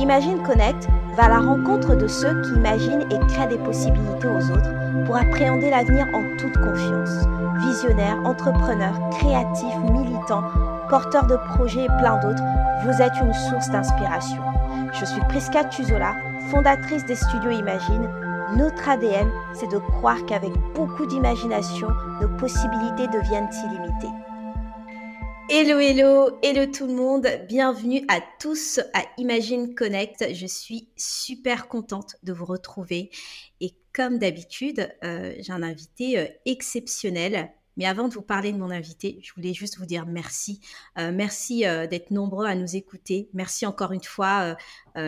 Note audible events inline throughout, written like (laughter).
Imagine Connect va à la rencontre de ceux qui imaginent et créent des possibilités aux autres pour appréhender l'avenir en toute confiance. Visionnaires, entrepreneurs, créatifs, militants, porteurs de projets et plein d'autres, vous êtes une source d'inspiration. Je suis Prisca Tuzola, fondatrice des studios Imagine. Notre ADN, c'est de croire qu'avec beaucoup d'imagination, nos possibilités deviennent illimitées. Hello, hello, hello tout le monde. Bienvenue à tous à Imagine Connect. Je suis super contente de vous retrouver. Et comme d'habitude, euh, j'ai un invité euh, exceptionnel. Mais avant de vous parler de mon invité, je voulais juste vous dire merci. Euh, merci d'être nombreux à nous écouter. Merci encore une fois. ça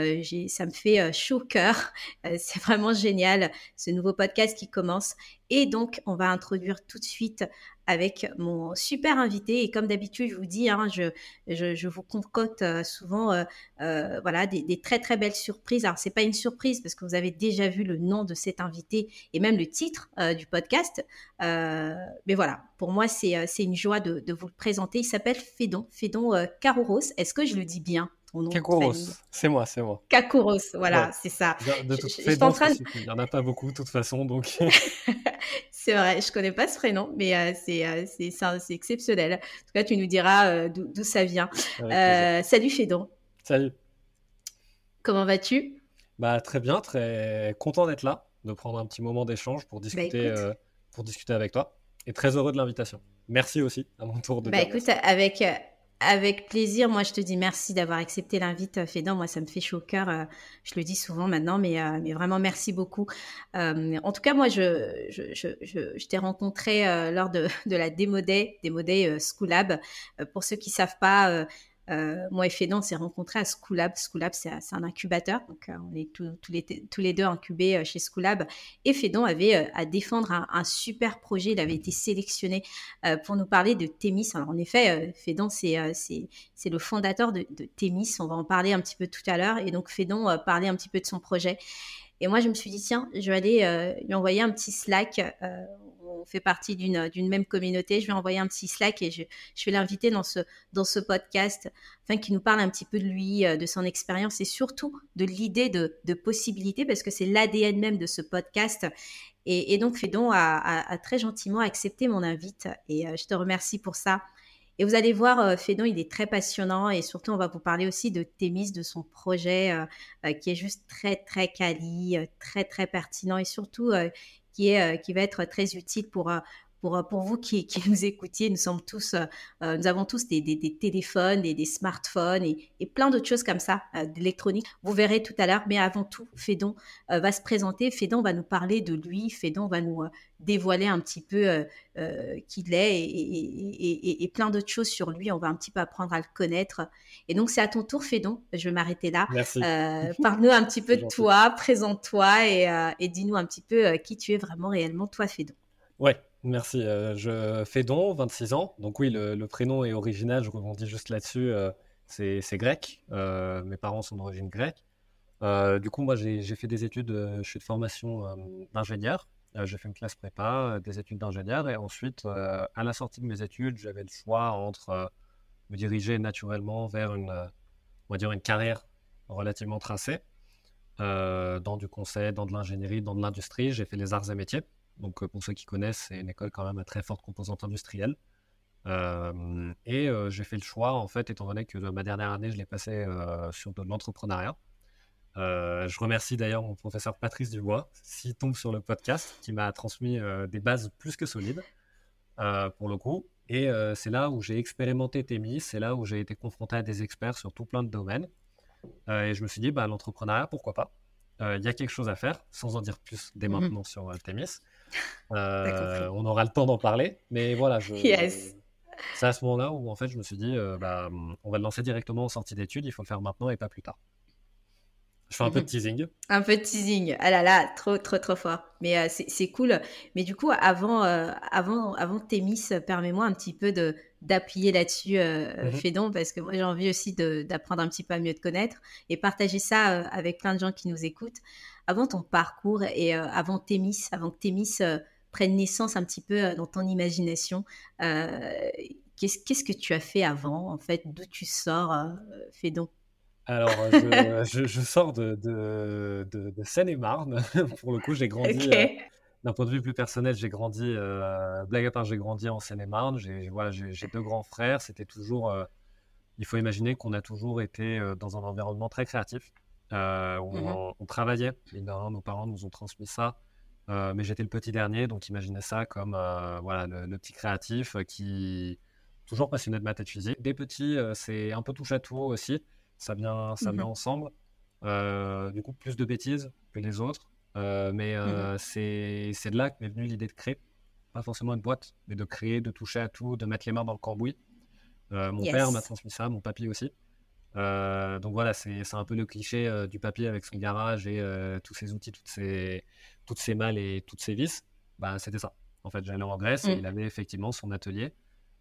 me fait chaud au cœur. c'est vraiment génial, ce nouveau podcast qui commence. Et donc, on va introduire tout de suite avec mon super invité. Et comme d'habitude, je vous dis, hein, je, je, vous concocte euh, souvent euh, euh, voilà, des, très très belles surprises. Alors, c'est pas une surprise parce que vous avez déjà vu le nom de cet invité et même le titre du podcast. mais voilà, pour moi, c'est une joie de, de, vous le présenter. Il s'appelle Fédon, Fédon Carouros. Est-ce que je le dis bien Kakouros, c'est moi, c'est moi. Kakouros, voilà, c'est ça. De toute façon, il n'y en a pas beaucoup de toute façon, donc. (laughs) (laughs) c'est vrai, je connais pas ce prénom, mais euh, euh, c'est exceptionnel. En tout cas, tu nous diras euh, d'où ça vient. salut Fédon. Salut. Comment vas-tu? Bah très bien, très content d'être là, de prendre un petit moment d'échange pour bah, discuter, pour discuter avec toi, et très heureux de l'invitation. Merci aussi à mon tour de. Bah écoute, avec avec plaisir. Moi, je te dis merci d'avoir accepté l'invite, euh, Fédan. Moi, ça me fait chaud au cœur. Euh, je le dis souvent maintenant, mais, euh, vraiment merci beaucoup. en tout cas, moi, je, t'ai rencontré lors (laughs) de, la Démo Day, Démo Day Schoolab. pour ceux qui savent pas, euh, moi et Fédon, on s'est rencontrés à Schoolab. Schoolab, c'est un incubateur. Donc, euh, on est tous, les, deux incubés euh, chez Schoolab. Et Fédon avait à défendre un, super projet. Il avait été sélectionné pour nous parler de Thémis. Alors, en effet, Fédon, c'est le fondateur de, de. On va en parler un petit peu tout à l'heure. Et donc, Fédon parlait un petit peu de son projet. Et moi, je me suis dit, tiens, je vais aller lui envoyer un petit Slack fait partie d'une même communauté. Je vais envoyer un petit Slack et je, vais l'inviter dans ce, dans ce podcast afin qu'il nous parle un petit peu de lui, euh, de son expérience et surtout de l'idée de, de possibilité parce que c'est l'ADN même de ce podcast. Et, donc, Fédon a, très gentiment accepté mon invite et euh, je te remercie pour ça. Et vous allez voir, euh, Fédon, il est très passionnant et surtout, on va vous parler aussi de Thémis, de son projet qui est juste très, très quali, très, très pertinent et surtout qui, est, euh, qui va être très utile pour, euh, pour, euh, pour vous qui, qui, (laughs) nous écoutiez. Nous, sommes tous, nous avons tous des, des, des téléphones, des, des smartphones et, et plein d'autres choses comme ça, d'électronique. Vous verrez tout à l'heure, mais avant tout, Fédon va se présenter. Fédon va nous parler de lui. Fédon va nous dévoiler un petit peu qui il est et, et, et plein d'autres choses sur lui. On va un petit peu apprendre à le connaître. Et donc, c'est à ton tour, Fédon. Je vais m'arrêter là. Euh, (laughs) Parle-nous un petit peu de toi, présente-toi et, dis-nous un petit peu qui tu es vraiment réellement, toi, Fédon. Ouais, merci. je Fédon, 26 ans. Donc oui, le, prénom est original. Je rebondis juste là-dessus. c'est grec. mes parents sont d'origine grecque. du coup, moi, j'ai fait des études. je suis de formation d'ingénieur. Euh, j'ai fait une classe prépa, euh, des études d'ingénieur, et ensuite, euh, à la sortie de mes études, j'avais le choix entre me diriger naturellement vers une, on va dire une carrière relativement tracée, dans du conseil, dans de l'ingénierie, dans de l'industrie. J'ai fait les arts et métiers. Donc, pour ceux qui connaissent, c'est une école quand même à très forte composante industrielle. et j'ai fait le choix, en fait, étant donné que ma dernière année, je l'ai passée sur de l'entrepreneuriat. Euh, je remercie d'ailleurs mon professeur Patrice Dubois, s'il tombe sur le podcast, qui m'a transmis euh, des bases plus que solides, euh, pour le coup. Et c'est là où j'ai expérimenté Thémis, c'est là où j'ai été confronté à des experts sur tout plein de domaines. et je me suis dit, bah, l'entrepreneuriat, pourquoi pas? Il y a quelque chose à faire, sans en dire plus dès mhm. maintenant sur Thémis. On aura le temps d'en parler, mais voilà, je, c'est à ce moment-là où en fait je me suis dit, bah, on va le lancer directement en sortie d'études, il faut le faire maintenant et pas plus tard. Je fais un peu de mhm. teasing. Un peu de teasing. Ah là là, trop, trop, trop fort. Mais euh, c'est cool. Mais du coup, avant, euh, avant, avant Thémis, permets-moi un petit peu de d'appuyer là-dessus, euh, mhm. Fédon, parce que moi j'ai envie aussi d'apprendre un petit peu à mieux te connaître et partager ça euh, avec plein de gens qui nous écoutent. Avant ton parcours et avant Thémis, avant que Thémis prenne naissance un petit peu dans ton imagination, qu'est-ce que tu as fait avant, en fait, d'où tu sors, Fédon Alors, (laughs) je, je, sors de, de, de, Seine-et-Marne. (laughs) Pour le coup, j'ai grandi. D'un point de vue plus personnel, j'ai grandi, blague à part, j'ai grandi en Seine-et-Marne. J'ai voilà, deux grands frères. C'était toujours. il faut imaginer qu'on a toujours été dans un environnement très créatif. Euh, mmh on, travaillait, nos parents nous ont transmis ça. Euh, mais j'étais le petit dernier, donc imaginez ça comme euh, voilà, le, petit créatif qui toujours passionné de maths et de physique. Des petits, c'est un peu touche à tout aussi. Ça vient, ça vient mmh ensemble. du coup, plus de bêtises que les autres. mais mmh c'est de là qu'est venue l'idée de créer. Pas forcément une boîte, mais de créer, de toucher à tout, de mettre les mains dans le cambouis. mon père m'a transmis ça, mon papy aussi. Euh, donc voilà, c'est un peu le cliché euh, du papier avec son garage et euh, tous ses outils, toutes ses, toutes ses malles et toutes ses vis. Bah, c'était ça. En fait, j'allais en Grèce et mm. il avait effectivement son atelier.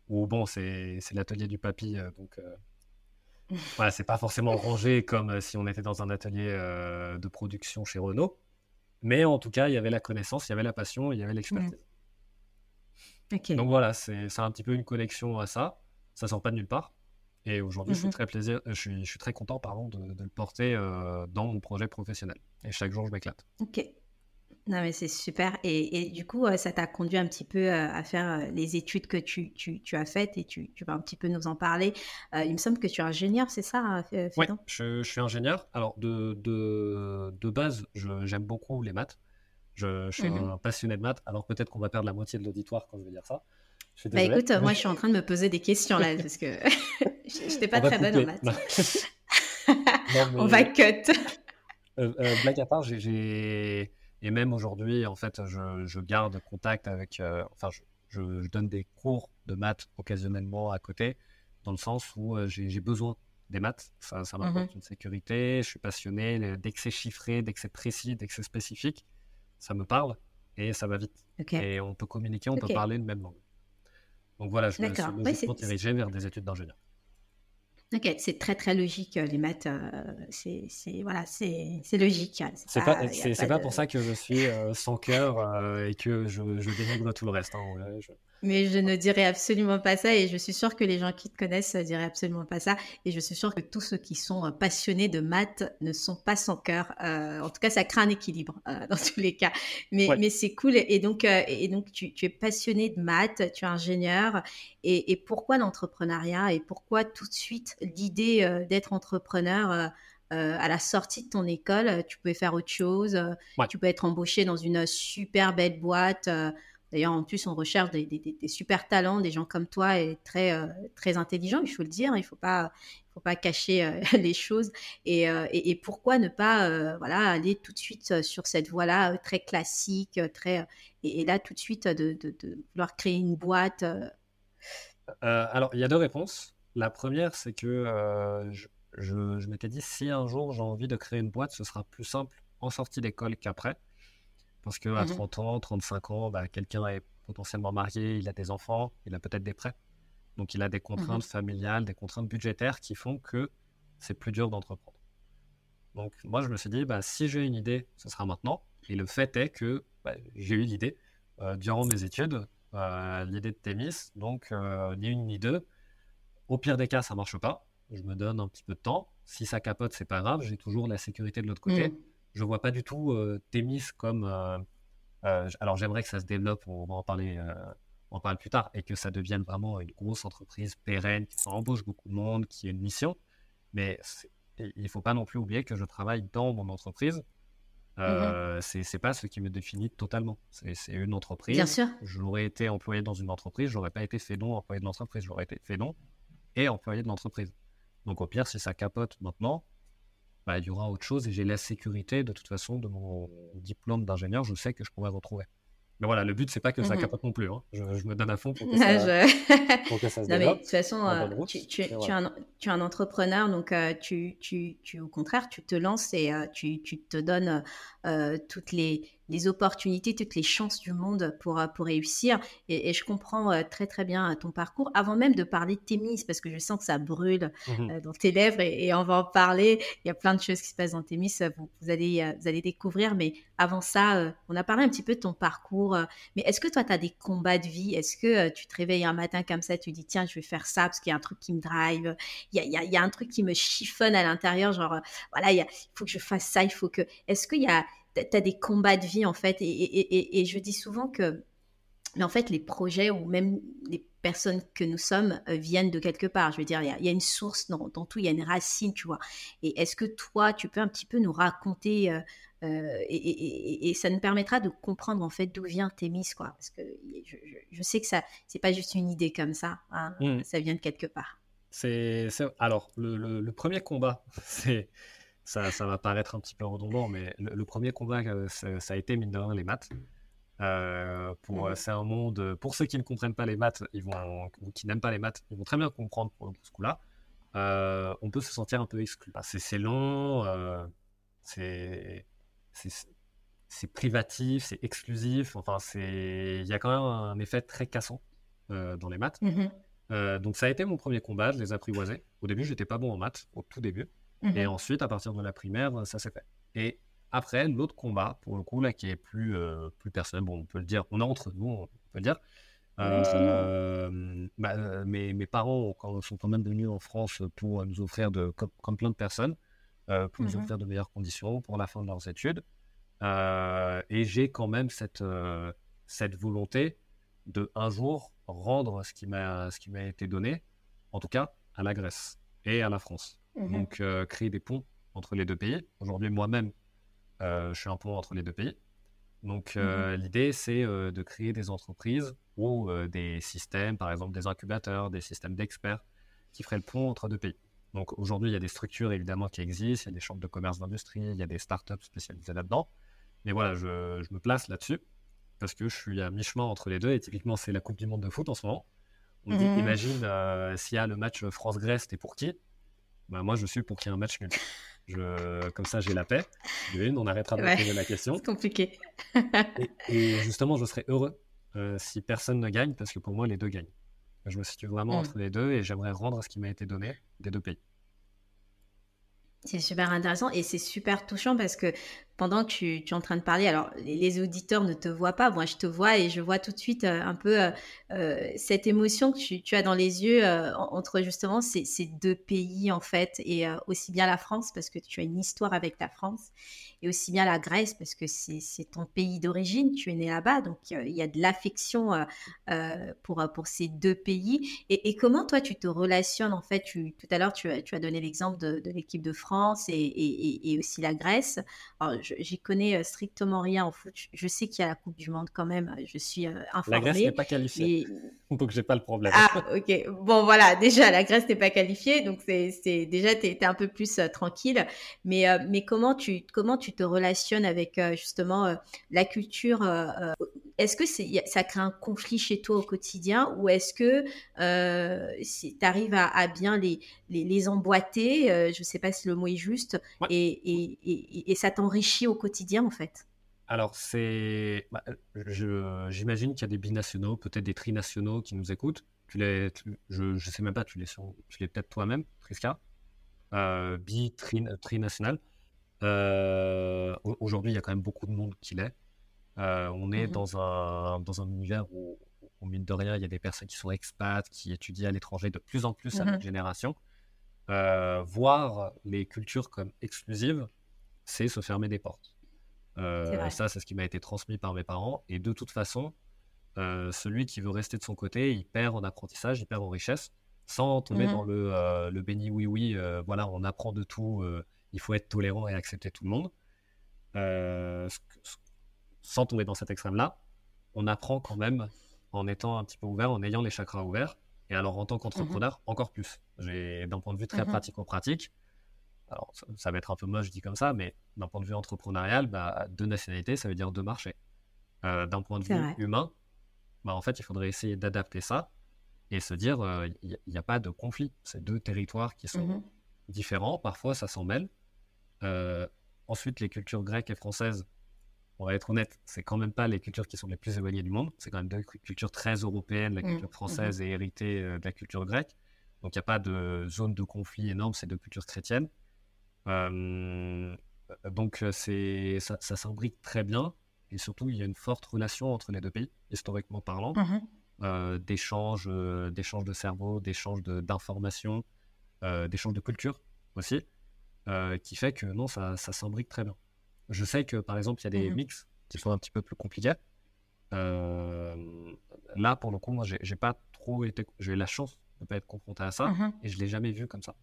Ou bon, c'est l'atelier du papy, donc (laughs) voilà, c'est pas forcément rangé comme si on était dans un atelier de production chez Renault. Mais en tout cas, il y avait la connaissance, il y avait la passion, il y avait l'expertise. Mm. Donc voilà, c'est un petit peu une collection à ça. Ça sort pas de nulle part. Et aujourd'hui, je, suis mmh très plaisir, je, suis, je suis très content pardon, de, de le porter euh, dans mon projet professionnel. Et chaque jour, je m'éclate. Ok. Non, mais c'est super. Et, et, du coup, euh, ça t'a conduit un petit peu euh, à faire les études que tu, tu, tu as faites et tu, tu, vas un petit peu nous en parler. il me semble que tu es ingénieur, c'est ça, Oui, je, je, suis ingénieur. Alors, de, de, de base, j'aime beaucoup les maths. Je, suis mmh un passionné de maths. Alors, peut-être qu'on va perdre la moitié de l'auditoire quand je vais dire ça. Bah écoute, moi je suis en train de me poser des questions là parce que (laughs) je n'étais pas très bonne en maths. (laughs) On va cut. Euh, euh, blague à part, j'ai et même aujourd'hui en fait, je, je garde contact avec, euh, enfin, je, je, donne des cours de maths occasionnellement à côté, dans le sens où j'ai besoin des maths. Ça, ça m'apporte une sécurité. Je suis passionné. Dès que c'est chiffré, dès que c'est précis, dès que c'est spécifique, ça me parle et ça va vite. Et on peut communiquer, on peut parler une même langue. Donc voilà, je me suis logiquement dirigé vers des études d'ingénieur. Ok, c'est très très logique euh, les maths, euh, c'est voilà, c'est logique. Hein, c'est pas, pas, pas, pour ça que je suis euh, sans cœur et que je, je dénigre tout le reste. Hein, mais je ne dirais absolument pas ça et je suis sûre que les gens qui te connaissent ne diraient absolument pas ça. Et je suis sûre que tous ceux qui sont euh, passionnés de maths ne sont pas sans cœur. Euh, en tout cas, ça crée un équilibre euh, (laughs) dans tous les cas. Mais, mais c'est cool. Et donc, et donc tu, tu, es passionné de maths, tu es ingénieur. Et, et pourquoi l'entrepreneuriat et pourquoi tout de suite l'idée d'être entrepreneur à la sortie de ton école, tu pouvais faire autre chose, tu peux être embauché dans une super belle boîte, D'ailleurs, en plus, on recherche des, super talents, des gens comme toi et très, euh, très intelligents, il faut le dire. Il ne faut pas, cacher euh, (laughs) les choses. Euh, et, pourquoi ne pas aller tout de suite sur cette voie-là très classique, très, et, là, tout de suite, de, vouloir créer une boîte Alors, il y a deux réponses. La première, c'est que je, je m'étais dit, si un jour j'ai envie de créer une boîte, ce sera plus simple en sortie d'école qu'après. Parce qu'à 30 mmh ans, 35 ans, bah, quelqu'un est potentiellement marié, il a des enfants, il a peut-être des prêts. Donc il a des mmh contraintes familiales, des contraintes budgétaires qui font que c'est plus dur d'entreprendre. Donc moi, je me suis dit, bah, si j'ai une idée, ce sera maintenant. Et le fait est que bah, j'ai eu l'idée euh, durant mes études, euh, l'idée de Thémis. Donc euh, ni une ni deux. Au pire des cas, ça marche pas. Je me donne un petit peu de temps. Si ça capote, c'est pas grave. J'ai toujours la sécurité de l'autre côté. Mmh je vois pas du tout euh, Thémis comme. Euh, euh, alors j'aimerais que ça se développe, on va en parler, on en parle plus tard, et que ça devienne vraiment une grosse entreprise pérenne, qui embauche beaucoup de monde, qui ait une mission. Mais il faut pas non plus oublier que je travaille dans mon entreprise. Euh, mmh C'est pas ce qui me définit totalement. C'est une entreprise. Bien sûr. J'aurais été employé dans une entreprise, j'aurais pas été fédon employé de l'entreprise, j'aurais été fédon et employé de l'entreprise. Donc au pire, si ça capote maintenant, bah, il y aura autre chose et j'ai la sécurité de toute façon de mon diplôme d'ingénieur, je sais que je pourrais retrouver. Mais voilà, le but, c'est pas que ça mmh capote non plus. Hein. Je, me donne à fond pour que (laughs) ça, (laughs) pour que ça se non, mais, de toute façon, euh, tu, tu, tu, es un, tu, es un, entrepreneur, donc euh, tu, tu, au contraire, tu te lances et euh, tu, te donnes toutes les, les opportunités, toutes les chances du monde pour, euh, pour réussir. Et, je comprends euh, très très bien ton parcours. Avant même de parler de Thémis, parce que je sens que ça brûle mmh dans tes lèvres et, on va en parler. Il y a plein de choses qui se passent dans Thémis, vous, vous allez, vous allez découvrir. Mais avant ça, on a parlé un petit peu de ton parcours. mais est-ce que toi, tu as des combats de vie? Est-ce que tu te réveilles un matin comme ça, tu dis, tiens, je vais faire ça parce qu'il y a un truc qui me drive, il y a, y a, un truc qui me chiffonne à l'intérieur, genre, voilà, il faut que je fasse ça, il faut que... Est-ce qu'il y a tu as des combats de vie en fait. Et, je dis souvent que, mais en fait, les projets ou même les personnes que nous sommes euh, viennent de quelque part. Je veux dire, il y a, une source dans, tout, il y a une racine, tu vois. Et est-ce que toi, tu peux un petit peu nous raconter euh, euh, et, ça nous permettra de comprendre en fait d'où vient Thémis, quoi. Parce que je, sais que ça, c'est pas juste une idée comme ça, hein. mmh. ça vient de quelque part. C'est alors le premier combat, (laughs) c'est ça, va paraître un petit peu redondant, mais le, premier combat, euh, ça, a été mine de rien les maths. Euh, pour, mmh. C'est un monde, pour ceux qui ne comprennent pas les maths, ils vont, ou qui n'aiment pas les maths, ils vont très bien comprendre pour, ce coup-là. Euh, on peut se sentir un peu exclu. C'est long, c'est privatif, c'est exclusif. Enfin, il y a quand même un effet très cassant dans les maths. Mmh donc ça a été mon premier combat, je les apprivoisais. Au début, j'étais pas bon en maths, au tout début. Et mhm. ensuite, à partir de la primaire, ça s'est fait. Et après, l'autre combat, pour le coup, là, qui est plus, euh, plus personnel, bon, on peut le dire, on est entre nous, on peut le dire. Euh, bah, mes, mes, parents sont quand même venus en France pour nous offrir, de, comme, plein de personnes, euh, pour nous mhm. offrir de meilleures conditions pour la fin de leurs études. et j'ai quand même cette, cette volonté de un jour rendre ce qui m'a été donné, en tout cas à la Grèce et à la France. Mmh Donc, euh, créer des ponts entre les deux pays. Aujourd'hui, moi-même, euh, je suis un pont entre les deux pays. Donc, mmh euh, l'idée, c'est de créer des entreprises ou des systèmes, par exemple des incubateurs, des systèmes d'experts qui feraient le pont entre deux pays. Donc, aujourd'hui, il y a des structures évidemment qui existent, il y a des chambres de commerce d'industrie, il y a des startups spécialisées là-dedans. Mais voilà, je, je me place là-dessus parce que je suis à mi-chemin entre les deux et typiquement, c'est la Coupe du Monde de foot en ce moment. On dit, mmh imagine s'il y a le match France-Grèce, t'es pour qui? Bah, moi, je suis pour qu'il y ait un match nul. Je, comme ça, j'ai la paix. Une, on arrêtera de poser la question. C'est compliqué. et, justement, je serais heureux euh, si personne ne gagne, parce que pour moi, les deux gagnent. Je me situe vraiment mm. entre les deux et j'aimerais rendre ce qui m'a été donné des deux pays. C'est super intéressant et c'est super touchant parce que pendant que tu, es en train de parler, alors les, auditeurs ne te voient pas, moi je te vois et je vois tout de suite euh, un peu euh, euh, cette émotion que tu, as dans les yeux entre justement ces, deux pays en fait et aussi bien la France parce que tu as une histoire avec la France et aussi bien la Grèce parce que c'est ton pays d'origine, tu es né là-bas, donc il y a de l'affection pour, ces deux pays. Et, comment toi tu te relationnes en fait? Tu, Tout à l'heure tu, as donné l'exemple de, l'équipe de France et, et, aussi la Grèce. Alors, j'y connais euh, strictement rien en foot. Je sais qu'il y a la Coupe du Monde quand même. Je suis informée. La Grèce n'est pas qualifiée. Mais... (laughs) Donc, j'ai pas le problème. Ah, ok. Bon, voilà. Déjà, la Grèce n'est pas qualifiée. Donc, c'est déjà, tu es, un peu plus euh, tranquille. Mais, euh, mais comment, tu, comment tu te relationnes avec justement la culture Est-ce que ça crée un conflit chez toi au quotidien ou est-ce que tu arrives à, à, bien les, les, les emboîter Je ne sais pas si le mot est juste. Et, et, et, et ça t'enrichit au quotidien en fait? Alors, c'est. Bah, j'imagine qu'il y a des binationaux, peut-être des trinationaux qui nous écoutent. Tu les, je ne sais même pas, tu les, tu les peut-être toi-même, Triska. Euh, bi, tri, trinational. Euh, aujourd'hui, il y a quand même beaucoup de monde qui l'est. Euh, on est mmh dans, un, dans un univers où, au mine de rien, il y a des personnes qui sont expats, qui étudient à l'étranger de plus en plus à notre mmh génération. voir les cultures comme exclusives, c'est se fermer des portes. Euh, ça, c'est ce qui m'a été transmis par mes parents. Et de toute façon, euh, celui qui veut rester de son côté, il perd en apprentissage, il perd en richesse, sans tomber mmh dans le, euh, le béni oui oui. voilà, on apprend de tout. il faut être tolérant et accepter tout le monde. Sans tomber dans cet extrême-là, on apprend quand même en étant un petit peu ouvert, en ayant les chakras ouverts. Et alors en tant mmh qu'entrepreneur, encore plus. J'ai d'un point de vue très mmh pratico-pratique, alors ça, va être un peu moche dit comme ça, mais d'un point de vue entrepreneurial, bah, deux nationalités, ça veut dire deux marchés. Euh, d'un point de vue humain, bah, en fait, il faudrait essayer d'adapter ça et se dire, il euh, n'y a, pas de conflit. C'est deux territoires qui sont mmh différents, parfois ça s'en mêle. Euh, ensuite, les cultures grecques et françaises, on va être honnête, c'est quand même pas les cultures qui sont les plus éloignées du monde. C'est quand même deux cultures très européennes, la mmh, culture française mmh. et héritée de la culture grecque. Donc il n'y a pas de zone de conflit énorme, c'est deux cultures chrétiennes. donc c'est ça, ça s'imbrique très bien. Et surtout, il y a une forte relation entre les deux pays, historiquement parlant, mmh d'échanges, d'échanges de cerveau, d'échanges d'informations, d'échanges de culture aussi, qui fait que non, ça, ça s'imbrique très bien. Je sais que par exemple, il y a des mmh mix qui sont un petit peu plus compliqués. là, pour le coup, moi, j'ai pas trop été. J'ai eu la chance de ne pas être confronté à ça mmh et je l'ai jamais vu comme ça.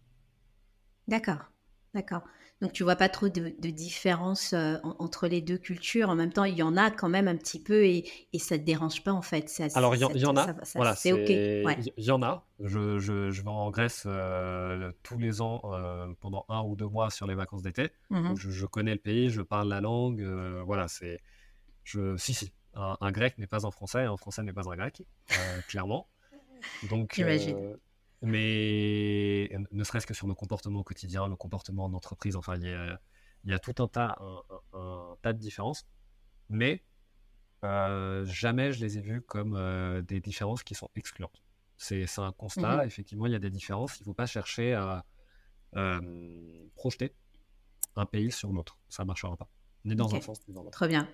D'accord. D'accord. Donc tu vois pas trop de, de différence euh, entre les deux cultures. En même temps, il y en a quand même un petit peu et, et ça te dérange pas en fait. Alors il y, en a. voilà, c'est ok. Il y, en a. Je, je, je vais en Grèce euh, tous les ans euh, pendant un ou deux mois sur les vacances d'été. Mmh je, connais le pays, je parle la langue. voilà, c'est. Je, si si. Un, grec n'est pas un français, un français n'est pas un grec, clairement. Donc. J'imagine mais ne serait-ce que sur nos comportements quotidiens, nos comportements en entreprise, enfin, il y a, tout un tas, un, tas de différences, mais euh, jamais je les ai vues comme euh, des différences qui sont excluantes. C'est un constat, mmh effectivement, il y a des différences, il ne faut pas chercher à euh, projeter un pays sur l'autre, ça ne marchera pas, ni dans un sens ni dans l'autre. Très bien.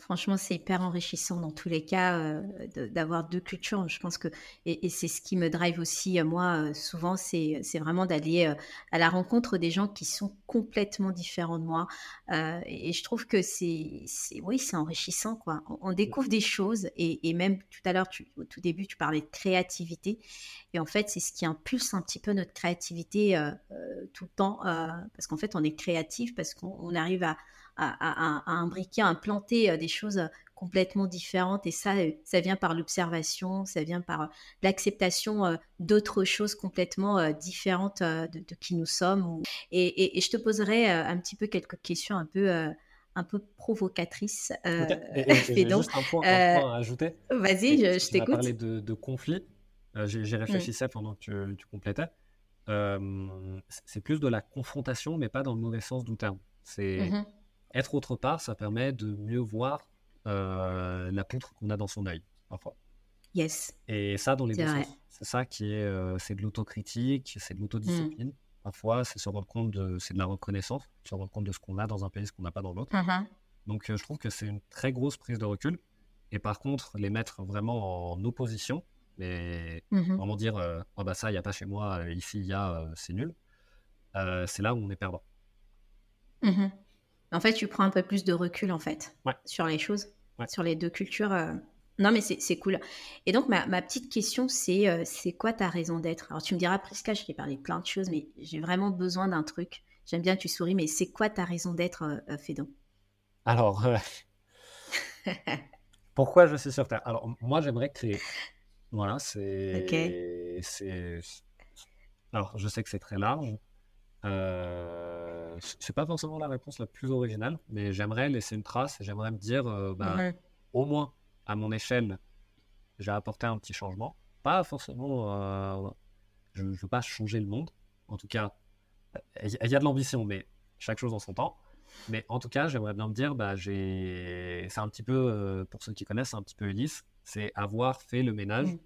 Franchement, c'est hyper enrichissant dans tous les cas euh, d'avoir deux cultures. Je pense que, et, c'est ce qui me drive aussi, euh, moi, euh, souvent, c'est vraiment d'aller à la rencontre des gens qui sont complètement différents de moi. et, je trouve que c'est, oui, c'est enrichissant, quoi. On, découvre des choses et, et même tout à l'heure, au tout début, tu parlais de créativité. Et en fait, c'est ce qui impulse un petit peu notre créativité tout le temps, parce qu'en fait, on est créatif parce qu'on arrive à à, imbriquer, à implanter euh, des choses euh, complètement différentes. Et ça, euh, ça vient par l'observation, ça vient par l'acceptation d'autres choses complètement différentes de, qui nous sommes. Et, je te poserai un petit peu quelques questions un peu un peu provocatrices. (laughs) J'ai juste un point, à ajouter. Vas-y, je, je t'écoute. Tu parlé de, de conflit. J'ai réfléchi ça pendant que tu, complétais. c'est plus de la confrontation, mais pas dans le mauvais sens du terme. C'est mmh être autre part, ça permet de mieux voir euh, la poutre qu'on a dans son œil, parfois. Yes. Et ça, dans les deux sens. C'est ça qui est, euh, c'est de l'autocritique, c'est de l'autodiscipline. Mm. Parfois, c'est se rendre compte de, c'est de la reconnaissance, se rendre compte de ce qu'on a dans un pays, ce qu'on n'a pas dans l'autre. Mm-hmm. Donc, euh, je trouve que c'est une très grosse prise de recul. Et par contre, les mettre vraiment en opposition, mais mm-hmm. vraiment dire, oh bah ça, il n'y a pas chez moi, ici, il y a, c'est nul. c'est là où on est perdant. Mm-hmm. En fait, tu prends un peu plus de recul, en fait, sur les choses, sur les deux cultures. Euh. Non, mais c'est cool. Et donc, ma, petite question, c'est euh, c'est quoi ta raison d'être? Alors, tu me diras, Prisca, je t'ai parlé de plein de choses, mais j'ai vraiment besoin d'un truc. J'aime bien que tu souris, mais c'est quoi ta raison d'être, euh, Fédon? Alors, (laughs) pourquoi je suis sur Terre? Alors, moi, j'aimerais créer. Voilà, c'est. Ok. Alors, je sais que c'est très large. Euh, c'est pas forcément la réponse la plus originale, mais j'aimerais laisser une trace j'aimerais me dire, euh, bah, au moins à mon échelle, j'ai apporté un petit changement. Pas forcément, euh, je ne veux pas changer le monde. En tout cas, il y, a de l'ambition, mais chaque chose en son temps. Mais en tout cas, j'aimerais bien me dire, bah, j'ai, c'est un petit peu, pour ceux qui connaissent, un petit peu Ulysse, c'est avoir fait le ménage mmh.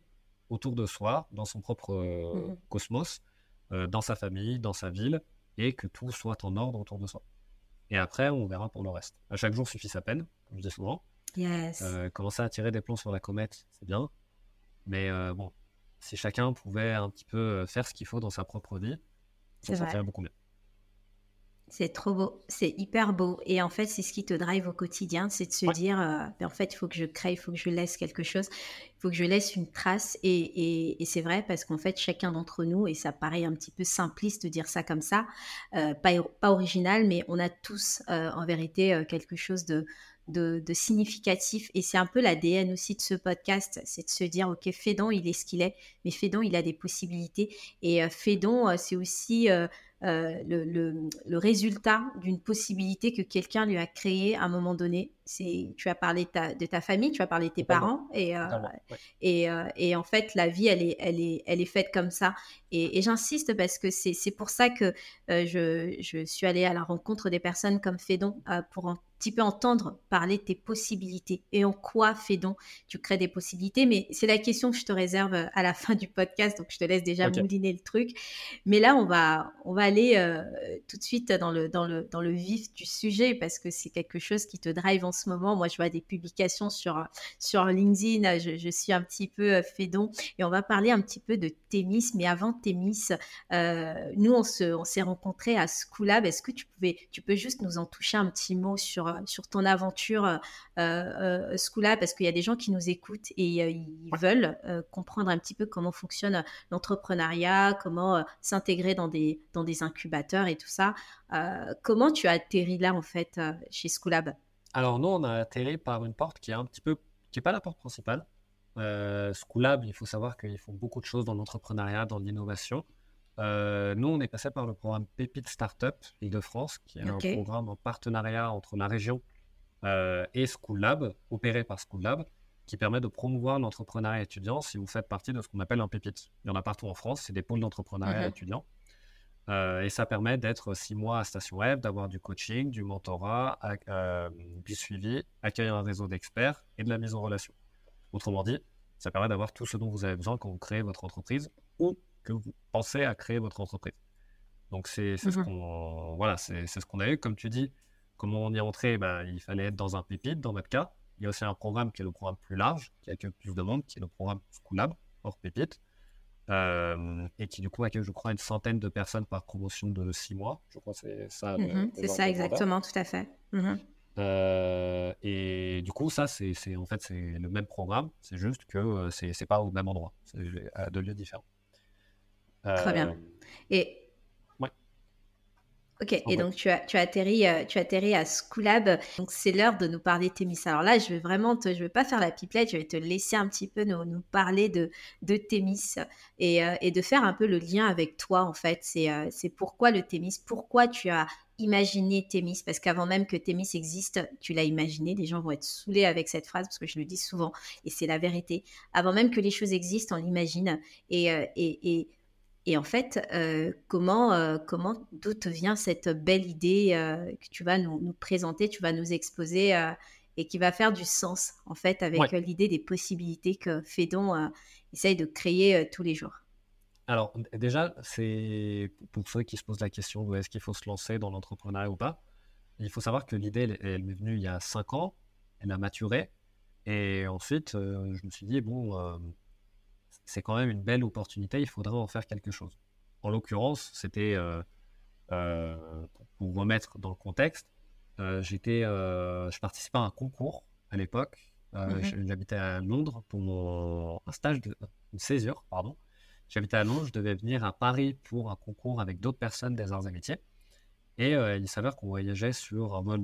autour de soi, dans son propre mmh. cosmos, euh, dans sa famille, dans sa ville, et que tout soit en ordre autour de soi. Et après, on verra pour le reste. À chaque jour suffit sa peine, comme je dis souvent. Yes. Euh, commencer à tirer des plombs sur la comète, c'est bien. Mais euh, bon, si chacun pouvait un petit peu faire ce qu'il faut dans sa propre vie, ça ferait beaucoup mieux. C'est trop beau, c'est hyper beau. Et en fait, c'est ce qui te drive au quotidien, c'est de se dire, euh, ben, en fait, il faut que je crée, il faut que je laisse quelque chose, il faut que je laisse une trace. Et, c'est vrai parce qu'en fait, chacun d'entre nous, et ça paraît un petit peu simpliste de dire ça comme ça, euh, pas, pas original, mais on a tous euh, en vérité quelque chose de, de, significatif. Et c'est un peu l'ADN aussi de ce podcast, c'est de se dire, OK, Fédon, il est ce qu'il est, mais Fédon, il a des possibilités. Et Fédon, c'est aussi euh, le, résultat d'une possibilité que quelqu'un lui a créée à un moment donné. C'est, tu as parlé de ta, famille, tu as parlé de tes parents, et, euh, euh, et, en fait, la vie, elle est, elle est, elle est faite comme ça. Et, j'insiste parce que c'est, pour ça que je, je, suis allée à la rencontre des personnes comme Fédon pour en petit peu entendre parler de tes possibilités et en quoi, fait donc, tu crées des possibilités. Mais c'est la question que je te réserve à la fin du podcast, donc je te laisse déjà mouliner le truc. Mais là, on va, on va aller euh, tout de suite dans le, dans, le, dans le vif du sujet parce que c'est quelque chose qui te drive en ce moment. Moi, je vois des publications sur, sur LinkedIn, je, suis un petit peu euh, fédon et on va parler un petit peu de Thémis. Mais avant Thémis, euh, nous, on s'est on rencontrés à Schoolab. Est-ce que tu, pouvais, tu peux juste nous en toucher un petit mot sur, sur ton aventure euh, Schoolab? Parce qu'il y a des gens qui nous écoutent et ils veulent comprendre un petit peu comment fonctionne l'entrepreneuriat, comment s'intégrer dans des, dans des incubateurs et tout ça. comment tu as atterri là, en fait, chez Schoolab? Alors nous, on a atterri par une porte qui est un petit peu, qui n'est pas la porte principale. Euh, Schoolab, il faut savoir qu'ils font beaucoup de choses dans l'entrepreneuriat, dans l'innovation. Euh, nous, on est passé par le programme Pépite Startup Île-de-France, qui est un programme en partenariat entre la région euh, et Schoolab, opéré par Schoolab, qui permet de promouvoir l'entrepreneuriat étudiant si vous faites partie de ce qu'on appelle un pépite. Il y en a partout en France, c'est des pôles d'entrepreneuriat mhm. étudiant. Euh, et ça permet d'être six mois à Station Web, d'avoir du coaching, du mentorat, euh, du suivi, accueillir un réseau d'experts et de la mise en relation. Autrement dit, ça permet d'avoir tout ce dont vous avez besoin quand vous créez votre entreprise ou que vous pensez à créer votre entreprise. Donc c'est ce mmh qu'on voilà, c'est ce qu'on a eu. Comme tu dis, comment on y est entré ben, Il fallait être dans un pépite, dans notre cas. Il y a aussi un programme qui est le programme plus large, qui accueille plus de monde, qui est le programme Schoolab, hors pépite. Euh, et qui du coup accueille, je crois, une centaine de personnes par promotion de six mois. Je crois que c'est ça. Mmh c'est ça, exactement, tout à fait. Mmh euh, et du coup, ça, c'est en fait c'est le même programme, c'est juste que euh, c'est pas au même endroit, c'est à deux lieux différents. Très bien. Et Ok, et donc tu as, tu as atterri, euh, tu as atterri à Schoolab. Donc c'est l'heure de nous parler de Thémis. Alors là, je vais vraiment, te, je vais pas faire la pipelette, je vais te laisser un petit peu nous, nous parler de, de Thémis et, euh, et, de faire un peu le lien avec toi en fait. C'est euh, c'est pourquoi le Thémis, pourquoi tu as imaginé Thémis, parce qu'avant même que Thémis existe, tu l'as imaginé. Les gens vont être saoulés avec cette phrase parce que je le dis souvent et c'est la vérité. Avant même que les choses existent, on l'imagine et, et, et et en fait, euh, comment, euh, comment d'où te vient cette belle idée euh, que tu vas nous, présenter, tu vas nous exposer et qui va faire du sens en fait avec l'idée des possibilités que Fédon essaye de créer tous les jours? Alors déjà, c'est pour ceux qui se posent la question de est-ce qu'il faut se lancer dans l'entrepreneuriat ou pas, il faut savoir que l'idée, elle, m'est venue il y a cinq ans, elle a maturé et ensuite je me suis dit, bon c'est quand même une belle opportunité, il faudrait en faire quelque chose. En l'occurrence, c'était, euh, euh, pour vous remettre dans le contexte, euh, j'étais, je participais à un concours à l'époque. Mhm. J'habitais à Londres pour mon, un stage de une césure, pardon. J'habitais à Londres, je devais venir à Paris pour un concours avec d'autres personnes des arts et métiers. Et il s'avère qu'on voyageait sur un vol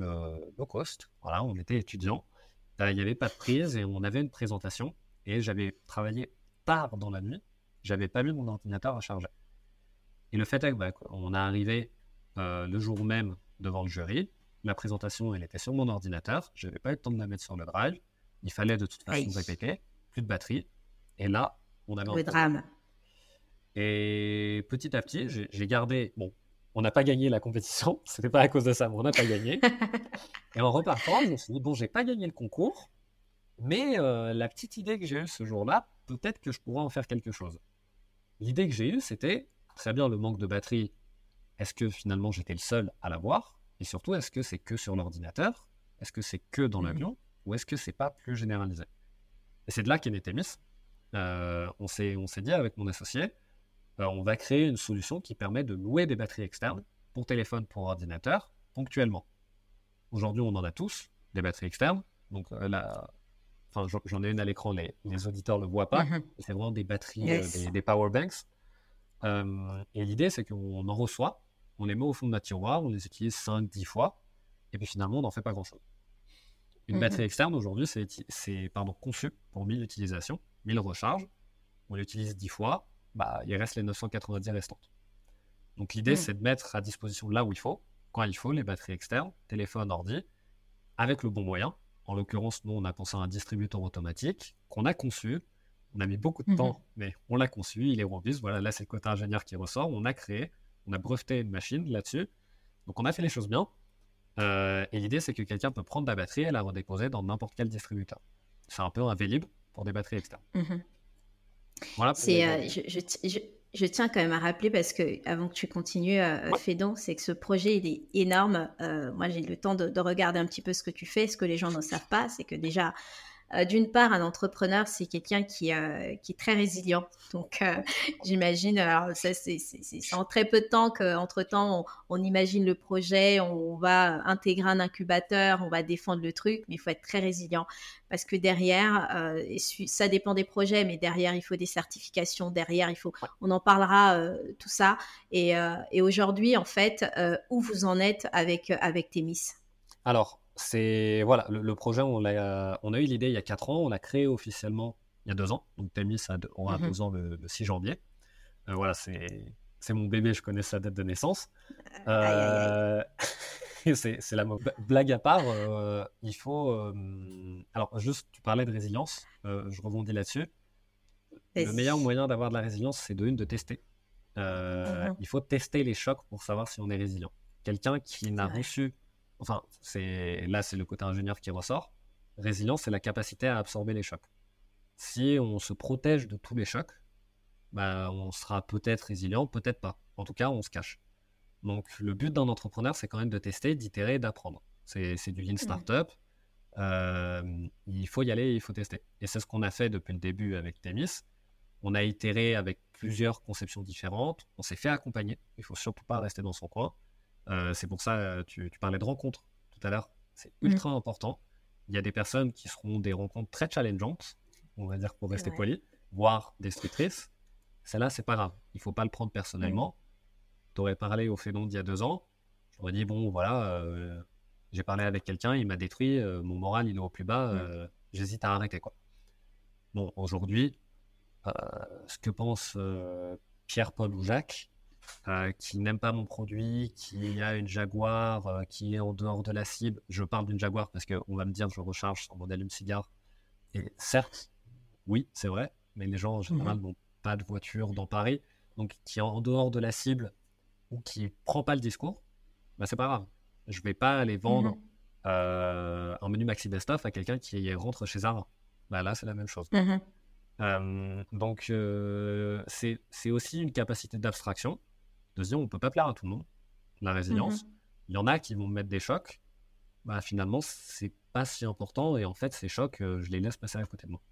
low cost. Voilà, on était étudiants. Il n'y avait pas de prise et on avait une présentation. Et j'avais travaillé tard dans la nuit, j'avais pas mis mon ordinateur à charger. Et le fait est qu'on on est arrivé euh, le jour même devant le jury. La présentation, elle était sur mon ordinateur. Je n'avais pas eu le temps de la mettre sur le drive. Il fallait de toute façon répéter. Plus de batterie. Et là, on avait le drame. Et petit à petit, j'ai gardé. Bon, on n'a pas gagné la compétition. (laughs) C'était pas à cause de ça, mais on n'a pas gagné. (laughs) et en repartant, je me suis dit bon, j'ai pas gagné le concours, mais euh, la petite idée que j'ai eue ce jour-là, peut-être que je pourrais en faire quelque chose. L'idée que j'ai eue, c'était, très bien le manque de batterie, est-ce que finalement j'étais le seul à l'avoir? Et surtout, est-ce que c'est que sur l'ordinateur? Est-ce que c'est que dans mmh l'avion? Ou est-ce que c'est pas plus généralisé? Et c'est de là qu'est né Thémis. Euh, on s'est dit avec mon associé, euh, on va créer une solution qui permet de louer des batteries externes pour téléphone, pour ordinateur, ponctuellement. Aujourd'hui, on en a tous, des batteries externes. Donc euh, la, Enfin, j'en ai une à l'écran, les, les, auditeurs ne le voient pas. Mhm. C'est vraiment des batteries, euh, des, des, power banks. Euh, et l'idée, c'est qu'on en reçoit, on les met au fond de notre tiroir, on les utilise 5-10 fois, et puis finalement, on n'en fait pas grand-chose. Une mhm. batterie externe, aujourd'hui, c'est pardon, conçu pour 1000 utilisations, 1000 recharges. On l'utilise 10 fois, bah, il reste les 990 restantes. Donc l'idée, mhm. c'est de mettre à disposition là où il faut, quand il faut, les batteries externes, téléphone, ordi, avec le bon moyen, en l'occurrence, nous, on a pensé à un distributeur automatique qu'on a conçu. On a mis beaucoup de mhm. temps, mais on l'a conçu, il est robuste. Voilà, là, c'est le côté ingénieur qui ressort. On a créé, on a breveté une machine là-dessus. Donc, on a fait les choses bien. et l'idée, c'est que quelqu'un peut prendre la batterie et la redéposer dans n'importe quel distributeur. C'est un peu un Vélib pour des batteries externes. Mhm. Voilà. C'est, je, je tiens quand même à rappeler parce que avant que tu continues, euh, Fédon, c'est que ce projet il est énorme. Euh, moi, j'ai eu le temps de, de, regarder un petit peu ce que tu fais. Ce que les gens ne savent pas, c'est que déjà euh, d'une part, un entrepreneur, c'est quelqu'un qui, euh, qui est très résilient. Donc, euh, (laughs) j'imagine, alors ça, c'est en très peu de temps qu'entre-temps, on, on, imagine le projet, on, va intégrer un incubateur, on va défendre le truc, mais il faut être très résilient parce que derrière, ça dépend des projets, mais derrière, il faut des certifications, derrière, il faut, on en parlera, tout ça. Et, et aujourd'hui, en fait, où vous en êtes avec, avec Témis Alors, c'est voilà, le, projet, on a, on a eu l'idée il y a 4 ans, on l'a créé officiellement il y a 2 ans. Donc Témis aura 2 mmh ans le, 6 janvier. Euh, voilà, c'est mon bébé, je connais sa date de naissance. Euh, (laughs) c'est la blague à part. Euh, il faut. alors, juste, tu parlais de résilience. je rebondis là-dessus. Le meilleur moyen d'avoir de la résilience, c'est de une, de tester. Mmh il faut tester les chocs pour savoir si on est résilient. Quelqu'un qui n'a reçu enfin, c'est là, c'est le côté ingénieur qui ressort. Résilience, c'est la capacité à absorber les chocs. Si on se protège de tous les chocs, bah, on sera peut-être résilient, peut-être pas. En tout cas, on se cache. Donc, le but d'un entrepreneur, c'est quand même de tester, d'itérer, d'apprendre. C'est, du lean startup. Euh, il faut y aller, il faut tester. Et c'est ce qu'on a fait depuis le début avec Temis. On a itéré avec plusieurs conceptions différentes. On s'est fait accompagner. Il faut surtout pas rester dans son coin. Euh, c'est pour ça, euh, tu, tu, parlais de rencontres tout à l'heure. C'est mm. ultra important. Il y a des personnes qui seront des rencontres très challengeantes, on va dire pour rester poli, voire destructrices. Celle-là, c'est pas grave. Il faut pas le prendre personnellement. Tu aurais parlé au Fénon d'il y a deux ans. J'aurais dit, bon, voilà, euh, j'ai parlé avec quelqu'un, il m'a détruit, mon moral, il est au plus bas, j'hésite à arrêter. Quoi. Bon, aujourd'hui, ce que pense Pierre, Paul ou Jacques, euh, qui n'aime pas mon produit, qui a une Jaguar euh, qui est en dehors de la cible. Je parle d'une Jaguar parce qu'on va me dire je recharge sur mon allume-cigare. Et certes, oui, c'est vrai, mais les gens en général mhm. n'ont pas de voiture dans Paris. Donc qui est en dehors de la cible ou qui prend pas le discours, bah, c'est pas grave. Je vais pas aller vendre mhm. euh, un menu maxi best-of à quelqu'un qui rentre chez Zara. Bah, là, c'est la même chose. Mhm. donc, c'est aussi une capacité d'abstraction de se dire on peut pas plaire à tout le monde. La résilience, mhm. il y en a qui vont mettre des chocs. Bah, finalement, c'est pas si important et en fait, ces chocs, euh, je les laisse passer à côté de moi.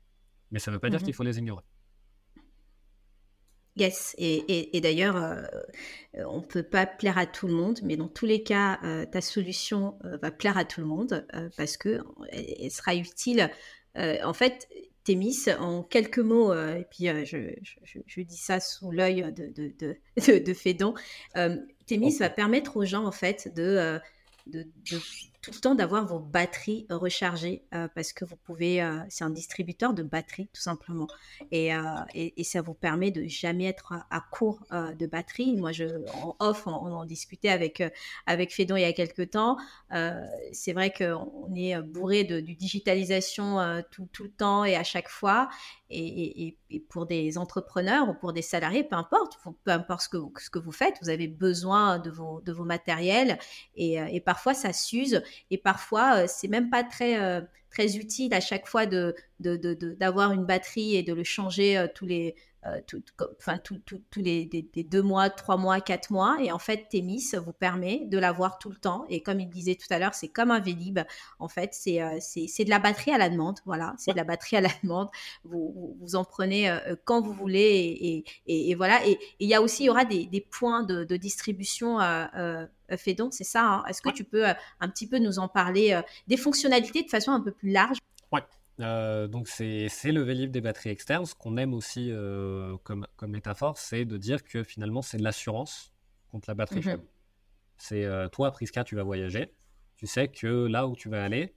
Mais ça veut pas dire mhm. qu'il faut les ignorer. Yes, et, d'ailleurs, euh, on ne peut pas plaire à tout le monde, mais dans tous les cas, euh, ta solution va plaire à tout le monde parce que elle sera utile. en fait, Thémis, en quelques mots, euh, et puis euh, je, dis ça sous l'œil de, de, de, (laughs) de Fédon, euh, Thémis va permettre aux gens en fait de, de, tout le temps d'avoir vos batteries rechargées euh, parce que vous pouvez, euh, c'est un distributeur de batteries tout simplement. Et, euh, et, ça vous permet de jamais être à, court de batterie. Moi, je, en off, on, en discutait avec, avec Fédon il y a quelques temps. c'est vrai qu'on est bourré de, digitalisation tout, tout, le temps et à chaque fois. Et, et, pour des entrepreneurs ou pour des salariés, peu importe, peu importe ce que, ce que vous faites, vous avez besoin de vos, de vos matériels et, et parfois ça s'use et parfois, euh, c'est même pas très, euh, très utile à chaque fois de, d'avoir une batterie et de le changer euh, tous les, enfin, tous les des, deux mois, trois mois, quatre mois. Et en fait, Témis vous permet de l'avoir tout le temps. Et comme il disait tout à l'heure, c'est comme un Vélib. En fait, c'est c'est de la batterie à la demande. Voilà, c'est de la batterie à la (laughs) demande. Vous, vous, en prenez quand vous voulez. Et, et, voilà. Et il y a aussi, il y aura des, des points de, de distribution euh, fait donc, c'est ça. Hein. Est-ce que tu peux euh, un petit peu nous en parler euh, des fonctionnalités de façon un peu plus large? Oui. donc c'est le Vélib des batteries externes. Ce qu'on aime aussi comme, comme métaphore, c'est de dire que finalement c'est de l'assurance contre la batterie mhm. C'est toi, Priska, tu vas voyager. Tu sais que là où tu vas aller,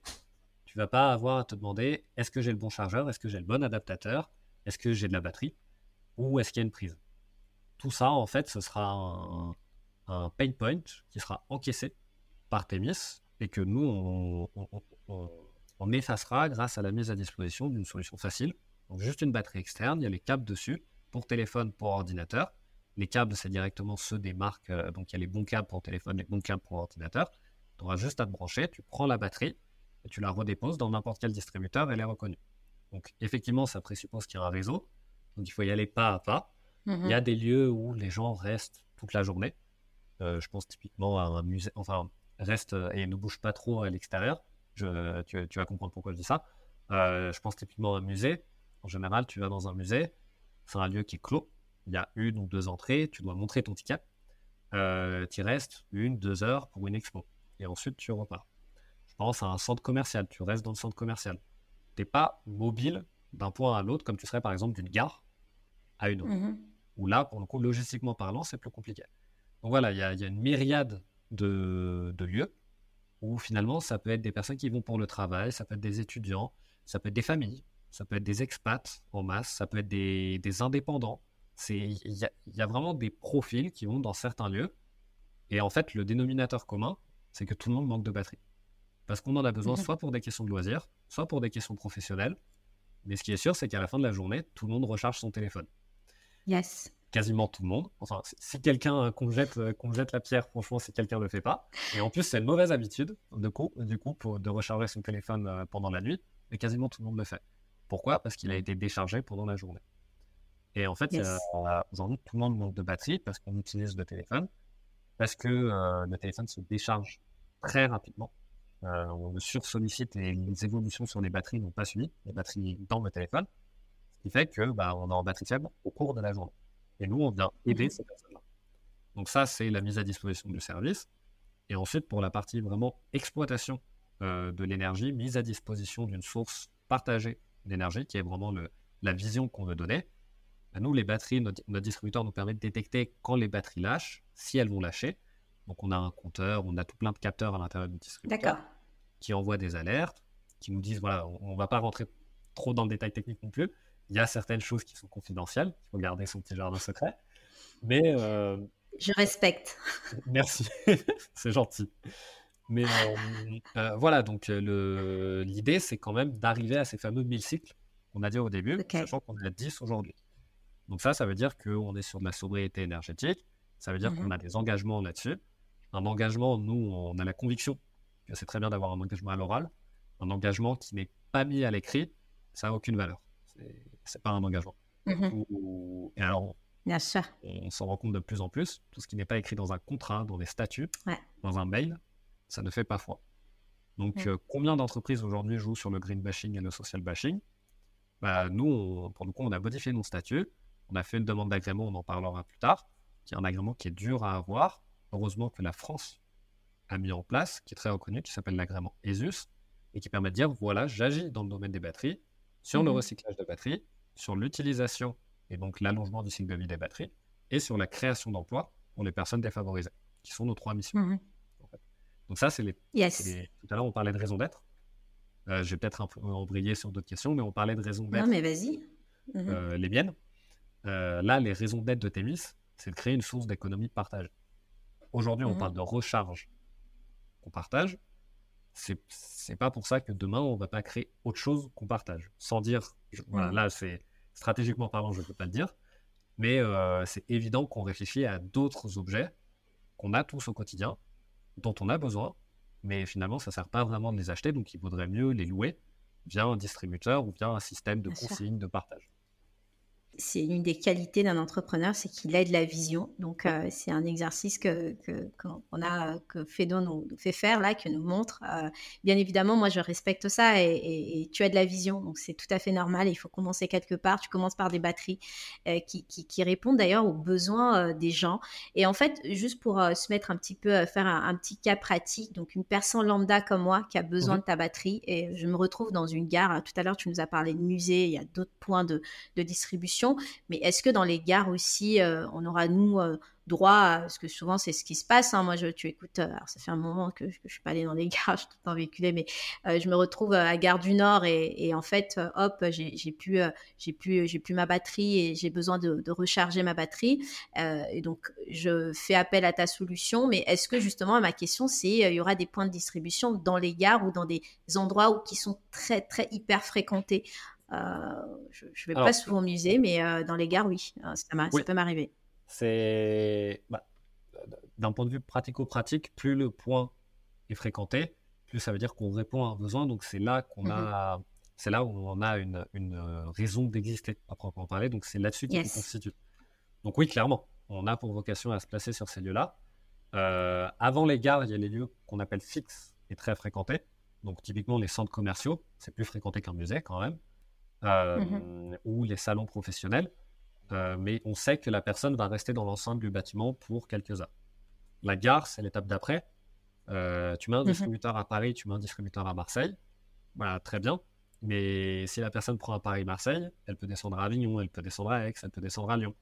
tu vas pas avoir à te demander est-ce que j'ai le bon chargeur, est-ce que j'ai le bon adaptateur, est-ce que j'ai de la batterie? Ou est-ce qu'il y a une prise? Tout ça, en fait, ce sera un, un pain point qui sera encaissé par Temis et que nous, on, effacera grâce à la mise à disposition d'une solution facile. Donc juste une batterie externe, il y a les câbles dessus pour téléphone, pour ordinateur. Les câbles, c'est directement ceux des marques, euh, donc il y a les bons câbles pour téléphone, les bons câbles pour ordinateur. Tu auras juste à te brancher, tu prends la batterie et tu la redéposes dans n'importe quel distributeur, elle est reconnue. Donc effectivement, ça présuppose qu'il y a un réseau, donc il faut y aller pas à pas. Il y a des lieux où les gens restent toute la journée. Euh, je pense typiquement à un musée, enfin, restent et ne bougent pas trop à l'extérieur. Je- tu, tu vas comprendre pourquoi je dis ça. Euh, je pense typiquement à un musée. En général, tu vas dans un musée, c'est un lieu qui est clos. Il y a une ou deux entrées, tu dois montrer ton ticket. Euh, tu y restes une, deux heures pour une expo. Et ensuite, tu repars. Je pense à un centre commercial. Tu restes dans le centre commercial. Tu n'es pas mobile d'un point à l'autre comme tu serais par exemple d'une gare à une autre Mhm. où là, pour le coup, logistiquement parlant, c'est plus compliqué. Donc voilà, il y, a il y a une myriade de, de lieux où finalement, ça peut être des personnes qui vont pour le travail, ça peut être des étudiants, ça peut être des familles, ça peut être des expats en masse, ça peut être des, des indépendants. C'est- Il y a, il y a vraiment des profils qui vont dans certains lieux. Et en fait, le dénominateur commun, c'est que tout le monde manque de batterie. Parce qu'on en a besoin Mhm. soit pour des questions de loisirs, soit pour des questions professionnelles. Mais ce qui est sûr, c'est qu'à la fin de la journée, tout le monde recharge son téléphone Yes. Quasiment tout le monde. Enfin, si- quelqu'un euh, qu'on jette, euh, qu'on jette la pierre, franchement, si quelqu'un ne le fait pas. Et en plus, c'est une mauvaise habitude, de coup, du coup, pour, de recharger son téléphone euh, pendant la nuit, mais quasiment tout le monde le fait. Pourquoi? Parce qu'il a été déchargé pendant la journée. Et en fait, Yes. euh, aujourd'hui, tout le monde manque de batterie parce qu'on utilise le téléphone, parce que euh, le téléphone se décharge très rapidement. Euh, on le sursollicite et les évolutions sur les batteries n'ont pas suivi, les batteries dans le téléphone, ce qui fait que bah, on est en batterie faible au cours de la journée. Et nous, on vient aider Mhm. ces personnes-là. Donc ça, c'est la mise à disposition du service. Et ensuite, pour la partie vraiment exploitation euh, de l'énergie, mise à disposition d'une source partagée d'énergie, qui est vraiment le- la vision qu'on veut donner, bah, nous, les batteries, notre, notre distributeur nous permet de détecter quand les batteries lâchent, si elles vont lâcher. Donc on a un compteur, on a tout plein de capteurs à l'intérieur du distributeur qui envoient des alertes, qui nous disent, voilà, on ne va pas rentrer trop dans le détail technique non plus. Il y a certaines choses qui sont confidentielles, il faut garder son petit jardin secret. Mais euh, Je respecte. merci, (laughs) c'est gentil. Mais euh, euh, voilà, donc le- l'idée, c'est quand même d'arriver à ces fameux 1000 cycles qu'on a dit au début, Ok. sachant qu'on est à 10 aujourd'hui. Donc ça, ça veut dire qu'on est sur de la sobriété énergétique, ça veut dire Mhm. qu'on a des engagements là-dessus. Un engagement, nous, on a la conviction que c'est très bien d'avoir un engagement à l'oral. Un engagement qui n'est pas mis à l'écrit, ça n'a aucune valeur. C'est- pas un engagement. Mhm. Ou- Et alors, Bien sûr. on s'en rend compte de plus en plus. Tout ce qui n'est pas écrit dans un contrat, dans des statuts, Ouais. dans un mail, ça ne fait pas foi. Donc, euh, combien d'entreprises aujourd'hui jouent sur le green bashing et le social bashing? Bah, Nous, on- pour le coup, on a modifié nos statuts. On a fait une demande d'agrément, on en parlera plus tard, qui est un agrément qui est dur à avoir. Heureusement que la France a mis en place, qui est très reconnu, qui s'appelle l'agrément ESUS, et qui permet de dire, voilà, j'agis dans le domaine des batteries, sur le Mhm. recyclage de batteries, sur l'utilisation et donc l'allongement du cycle de vie des batteries, et sur la création d'emplois pour les personnes défavorisées, qui sont nos trois missions. Mhm. Donc ça, c'est les... Yes. c'est les- Tout à l'heure, on parlait de raison d'être. Euh, je vais peut-être un peu embrayer sur d'autres questions, mais on parlait de raison Non, d'être, mais vas-y. Mhm. euh, les miennes. Euh, là, les raisons d'être de Thémis, c'est de créer une source d'économie partagée. Aujourd'hui, on parle de recharge qu'on partage. C'est pas pour ça que demain, on va pas créer autre chose qu'on partage. Sans dire, je- voilà, Mhm. là, c'est stratégiquement parlant, je ne peux pas le dire. Mais euh, c'est évident qu'on réfléchit à d'autres objets qu'on a tous au quotidien, dont on a besoin, mais finalement, ça ne sert pas vraiment de les acheter, donc il vaudrait mieux les louer via un distributeur ou via un système de consigne, de partage. C'est une des qualités d'un entrepreneur, c'est qu'il a de la vision. Donc, euh, c'est un exercice que, qu'on a, que nous, nous fait faire là, que nous montre. Euh, bien évidemment, moi, je respecte ça et, et- et tu as de la vision. Donc, c'est tout à fait normal. Il faut commencer quelque part. Tu commences par des batteries euh, qui, qui, qui répondent d'ailleurs aux besoins des gens. Et en fait, juste pour se mettre un petit peu, faire un, un petit cas pratique, donc une personne lambda comme moi qui a besoin Mhm. de ta batterie et je me retrouve dans une gare. Tout à l'heure, tu nous as parlé de musée, il y a d'autres points de, de distribution. Mais est-ce que dans les gares aussi, euh, on aura, nous, euh, droit. Parce que souvent, c'est ce qui se passe. hein. Moi, je, tu écoutes... euh, alors, ça fait un moment que, je suis pas allée dans les (laughs) gares, je suis tout le temps véhiculée, mais je me retrouve à Gare du Nord et, en fait, hop, j'ai pu, j'ai pu ma batterie et j'ai besoin de, recharger ma batterie. Et donc, je fais appel à ta solution. Mais est-ce que, justement, ma question, c'est, il y aura des points de distribution dans les gares ou dans des endroits qui sont très, très hyper fréquentés? Je, je vais Alors- pas souvent au musée, mais euh, dans les gares, oui, euh, ça, m'a- ça Oui. peut m'arriver. C'est bah, d'un point de vue pratico-pratique, plus le point est fréquenté, plus ça veut dire qu'on répond à un besoin. Donc c'est là qu'on Mhm. a, c'est là où on a une, une, euh, raison d'exister à proprement parler. Donc c'est là-dessus qu'il Yes. constitue. Donc oui, clairement, on a pour vocation à se placer sur ces lieux-là. Euh, avant les gares, il y a les lieux qu'on appelle fixes et très fréquentés. Donc typiquement les centres commerciaux, c'est plus fréquenté qu'un musée quand même, Euh, Mhm. ou les salons professionnels. Euh, mais on sait que la personne va rester dans l'enceinte du bâtiment pour quelques heures. La gare, c'est l'étape d'après. Euh, tu mets un Mhm. distributeur à Paris, tu mets un distributeur à Marseille. Voilà, très bien. Mais si la personne prend un Paris-Marseille, elle peut descendre à Avignon, elle peut descendre à Aix, elle peut descendre à Lyon.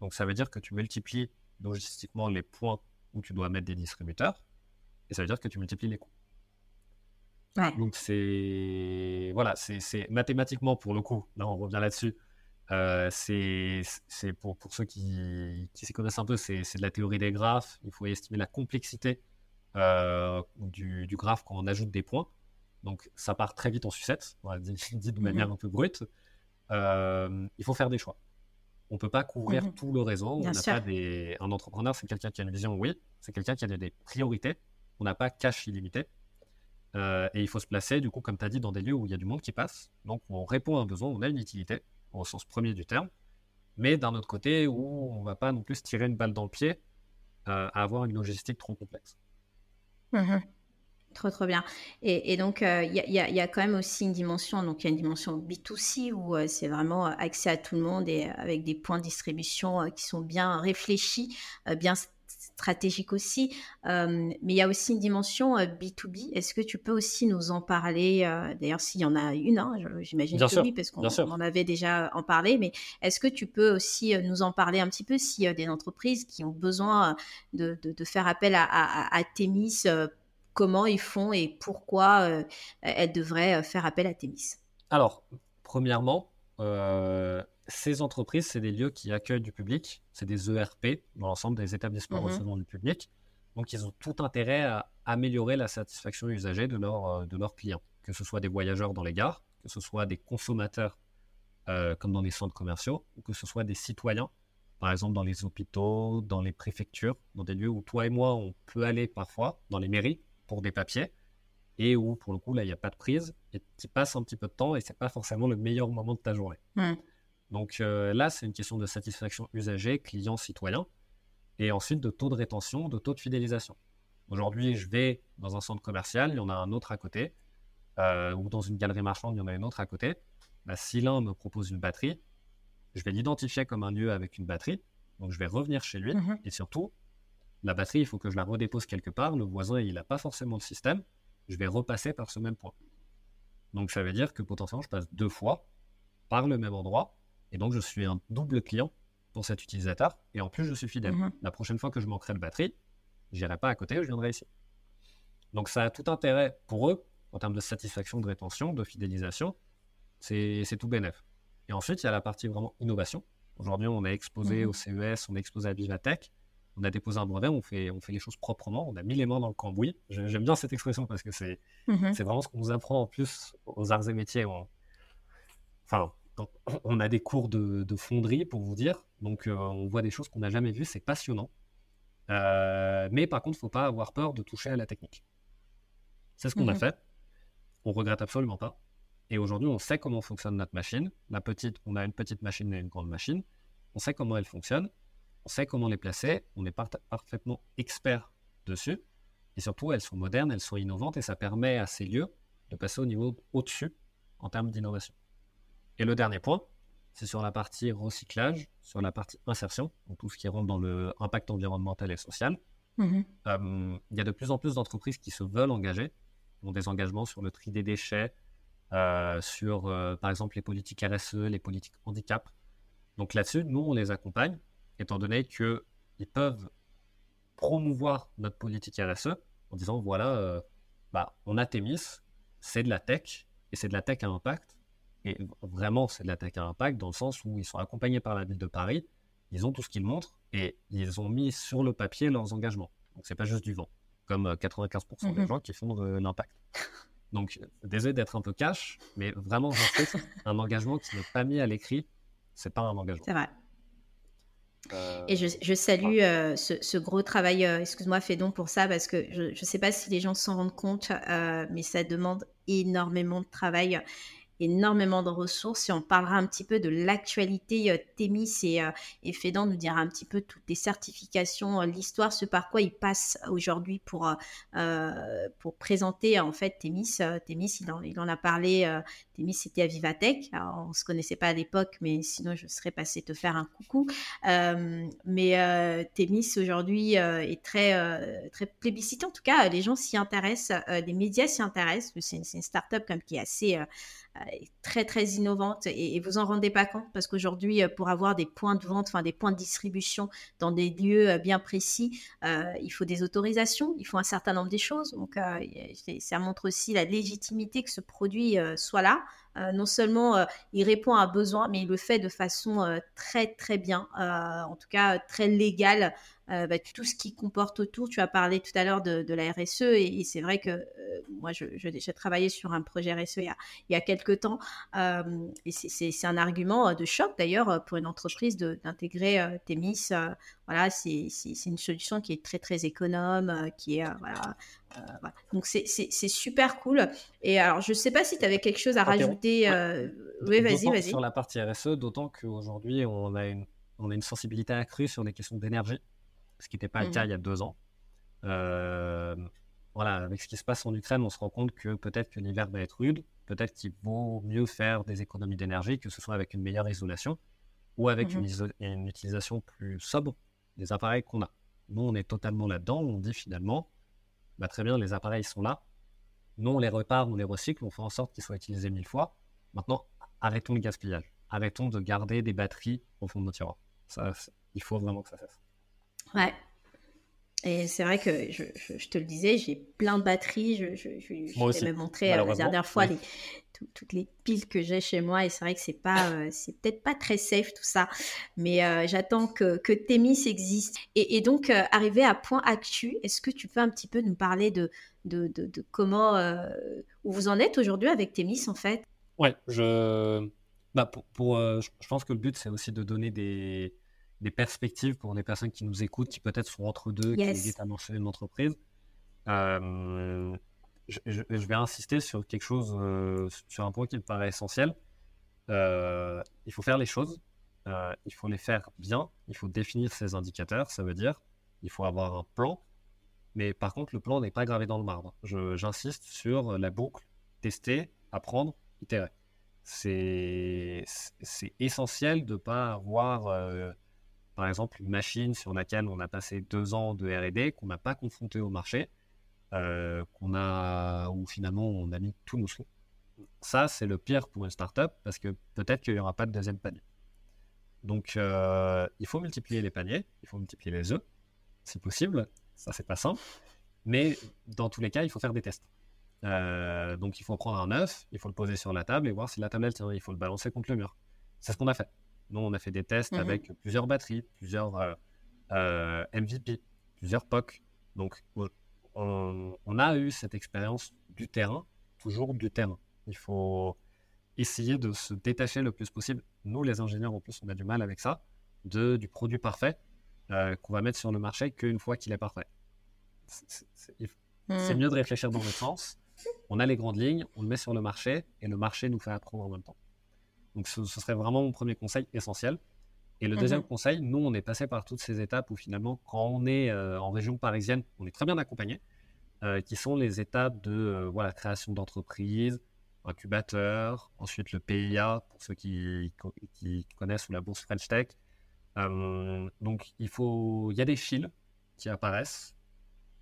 Donc ça veut dire que tu multiplies logistiquement les points où tu dois mettre des distributeurs, et ça veut dire que tu multiplies les coûts. Ouais. Donc c'est voilà, c'est mathématiquement pour le coup. Là, on revient là-dessus. Euh, c'est pour, pour ceux qui, qui s'y connaissent un peu, c'est de la théorie des graphes. Il faut estimer la complexité euh, du, du graphe quand on ajoute des points. Donc ça part très vite en sucette, on dire (laughs) dit de Mhm. manière un peu brute. Euh, il faut faire des choix. On peut pas couvrir Mhm. tout le réseau. On pas des... Un entrepreneur, c'est quelqu'un qui a une vision, oui. C'est quelqu'un qui a des- des priorités. On n'a pas cash illimité. Euh, et il faut se placer, du coup, comme tu as dit, dans des lieux où il y a du monde qui passe. Donc, on répond à un besoin, on a une utilité, au sens premier du terme. Mais d'un autre côté, où on va pas non plus tirer une balle dans le pied euh, à avoir une logistique trop complexe. Mhm. Trop, trop bien. Et, donc, il y, a, quand même aussi une dimension, donc il y a une dimension B2C où euh, c'est vraiment euh, accès à tout le monde et euh, avec des points de distribution euh, qui sont bien réfléchis, euh, bien s- stratégiques aussi. Euh, mais il y a aussi une dimension euh, B2B. Est-ce que tu peux aussi nous en parler euh, D'ailleurs, s'il y en a une, hein, j'imagine que sûr, oui, parce qu'on en avait déjà en parlé. Mais est-ce que tu peux aussi euh, nous en parler un petit peu s'il y a des entreprises qui ont besoin euh, de, de- de faire appel à, à, à Thémis euh, comment ils font et pourquoi euh, elles devraient euh, faire appel à Thémis. Alors, premièrement, euh, ces entreprises, c'est des lieux qui accueillent du public, c'est des ERP dans l'ensemble des établissements Mhm. recevant du public. Donc, ils ont tout intérêt à améliorer la satisfaction usagée de, leur, euh, de leurs clients, que ce soit des voyageurs dans les gares, que ce soit des consommateurs euh, comme dans les centres commerciaux, ou que ce soit des citoyens, par exemple dans les hôpitaux, dans les préfectures, dans des lieux où toi et moi, on peut aller parfois, dans les mairies, pour des papiers, et où pour le coup, là, il n'y a pas de prise, et tu passes un petit peu de temps, et c'est pas forcément le meilleur moment de ta journée. Mm. Donc euh, là, c'est une question de satisfaction usager, client, citoyen, et ensuite de taux de rétention, de taux de fidélisation. Aujourd'hui, je vais dans un centre commercial, il y en a un autre à côté, euh, ou dans une galerie marchande, il y en a une autre à côté. Bah, si l'un me propose une batterie, je vais l'identifier comme un lieu avec une batterie, donc je vais revenir chez lui, Mhm. et surtout, la batterie, il faut que je la redépose quelque part, le voisin, il n'a pas forcément le système, je vais repasser par ce même point. Donc ça veut dire que potentiellement, je passe deux fois par le même endroit, et donc je suis un double client pour cet utilisateur, et en plus, je suis fidèle. Mhm. La prochaine fois que je manquerai de batterie, j'irai pas à côté, je viendrai ici. Donc ça a tout intérêt pour eux, en termes de satisfaction, de rétention, de fidélisation, c'est tout bénef. Et ensuite, il y a la partie vraiment innovation. Aujourd'hui, on est exposé Mhm. au CES, on est exposé à Vivatech, on a déposé un brevet, on fait, on fait les choses proprement, on a mis les mains dans le cambouis. J'aime bien cette expression parce que c'est c'est vraiment ce qu'on nous apprend en plus aux arts et métiers. On- Enfin, on- on a des cours de, de fonderie pour vous dire, donc euh, on voit des choses qu'on n'a jamais vues, c'est passionnant. Euh, mais par contre, il ne faut pas avoir peur de toucher à la technique. C'est ce qu'on a Mhm. fait. On regrette absolument pas. Et aujourd'hui, on sait comment fonctionne notre machine. La petite, on a une petite machine et une grande machine. On sait comment elle fonctionne. On sait comment les placer. On est par- parfaitement expert dessus. Et surtout, elles sont modernes, elles sont innovantes et ça permet à ces lieux de passer au niveau au-dessus en termes d'innovation. Et le dernier point, c'est sur la partie recyclage, sur la partie insertion, donc tout ce qui rentre dans le impact environnemental et social. Mhm. Euh, il y a de plus en plus d'entreprises qui se veulent engager, qui ont des engagements sur le tri des déchets, euh, sur euh, par exemple les politiques RSE, les politiques handicap. Donc là-dessus, nous, on les accompagne, étant donné qu'ils peuvent promouvoir notre politique RSE en disant voilà, bah, on a Thémis, c'est de la tech, et c'est de la tech à impact. Et vraiment, c'est de la tech à impact dans le sens où ils sont accompagnés par la ville de Paris, ils ont tout ce qu'ils montrent et ils ont mis sur le papier leurs engagements. Donc c'est pas juste du vent, comme euh, 95% des Mhm. gens qui font de l'impact. (laughs) Donc désolé d'être un peu cash, mais vraiment j'insiste, (laughs) un engagement qui n'est pas mis à l'écrit, c'est pas un engagement. C'est vrai. Et je, salue ce, gros travail, excuse-moi, Fédon, pour ça, parce que je ne sais pas si les gens s'en rendent compte, mais ça demande énormément de travail énormément de ressources et on parlera un petit peu de l'actualité euh, et, euh, et Fédan nous dira un petit peu toutes les certifications, euh, l'histoire, ce par quoi il passe aujourd'hui pour, pour présenter en fait Témis. Témis, il en, il en a parlé, Témis c'était à Vivatech, on ne se connaissait pas à l'époque mais sinon je serais passé te faire un coucou. mais Témis aujourd'hui est très, très plébiscité, en tout cas les gens s'y intéressent, les médias s'y intéressent, c'est une, une start-up qui est assez très très innovante et, vous en rendez pas compte? Parce qu'aujourd'hui euh, pour avoir des points de vente, enfin des points de distribution dans des lieux euh, bien précis, euh, il faut des autorisations, il faut un certain nombre de choses. Donc ça montre aussi la légitimité que ce produit soit là. Non seulement il répond à un besoin, mais il le fait de façon très très bien, en tout cas très légale euh, bah, tout ce qui comporte autour. Tu as parlé tout à l'heure de, la RSE et, c'est vrai que euh, moi, j'ai travaillé sur un projet RSE il y a, il y a quelques temps euh, et c'est un argument de choc d'ailleurs pour une entreprise d'intégrer Témis. voilà, c'est une solution qui est très très économe, qui est voilà, Donc c'est super cool. Et alors, je ne sais pas si tu avais quelque chose à rajouter. Oui, vas-y, vas-y. Sur la partie RSE, d'autant qu'aujourd'hui, on, a une, on a une sensibilité accrue sur les questions d'énergie ce qui n'était pas le cas mmh il y a deux ans. Euh, voilà, avec ce qui se passe en Ukraine, on se rend compte que peut-être que l'hiver va être rude, peut-être qu'il vaut mieux faire des économies d'énergie, que ce soit avec une meilleure isolation ou avec mmh une, utilisation plus sobre des appareils qu'on a. Nous, on est totalement là-dedans, on dit finalement, bah, très bien, les appareils sont là, nous, on les repart, on les recycle, on fait en sorte qu'ils soient utilisés mille fois. Maintenant, arrêtons le gaspillage, arrêtons de garder des batteries au fond de nos tiroirs. Ça, il faut vraiment que ça cesse. Ouais. Et c'est vrai que je, te le disais, j'ai plein de batteries. Je, je, je, même montré euh, la dernière fois les, toutes les piles que j'ai chez moi. Et c'est vrai que c'est pas, euh, c'est peut-être pas très safe tout ça. Mais euh, j'attends que, que Témis existe. Et, donc, arrivé à point actu, est-ce que tu peux un petit peu nous parler de, de, de, comment, où vous en êtes aujourd'hui avec Témis en fait? Ouais, je, bah pour, pour je pense que le but c'est aussi de donner des des perspectives pour les personnes qui nous écoutent, qui peut-être sont entre deux, qui hésitent à lancer une entreprise. Euh, je, vais insister sur quelque chose, euh, sur un point qui me paraît essentiel. Euh, il faut faire les choses, il faut les faire bien, il faut définir ses indicateurs, ça veut dire il faut avoir un plan, mais par contre le plan n'est pas gravé dans le marbre. J'insiste sur la boucle, tester, apprendre, itérer. C'est essentiel de ne pas avoir par exemple, une machine sur laquelle on a passé deux ans de R&D, qu'on n'a pas confronté au marché, euh, qu'on a, où finalement on a mis tous nos sous. Ça, c'est le pire pour une startup parce que peut-être qu'il n'y aura pas de deuxième panier. Donc, euh, il faut multiplier les paniers, il faut multiplier les œufs, si possible. Ça, c'est pas simple. Mais dans tous les cas, il faut faire des tests. Euh, donc, il faut prendre un œuf, il faut le poser sur la table et voir si la table elle tient. Il faut le balancer contre le mur. C'est ce qu'on a fait. Nous, on a fait des tests mmh avec plusieurs batteries, plusieurs euh, euh, MVP, plusieurs POC. Donc, on, a eu cette expérience du terrain, toujours du terrain. Il faut essayer de se détacher le plus possible. Nous, les ingénieurs, en plus, on a du mal avec ça, de, du produit parfait euh, qu'on va mettre sur le marché qu'une fois qu'il est parfait. C'est mmh. mieux de réfléchir dans le sens. On a les grandes lignes, on le met sur le marché et le marché nous fait apprendre en même temps. Donc ce, serait vraiment mon premier conseil essentiel. Et le deuxième mmh conseil, nous, on est passé par toutes ces étapes où finalement, quand on est euh, en région parisienne, on est très bien accompagné, euh, qui sont les étapes de euh, voilà, création d'entreprise, incubateur, ensuite le PIA, pour ceux qui, qui connaissent, ou la bourse French Tech. donc il, faut, il y a des fils qui apparaissent,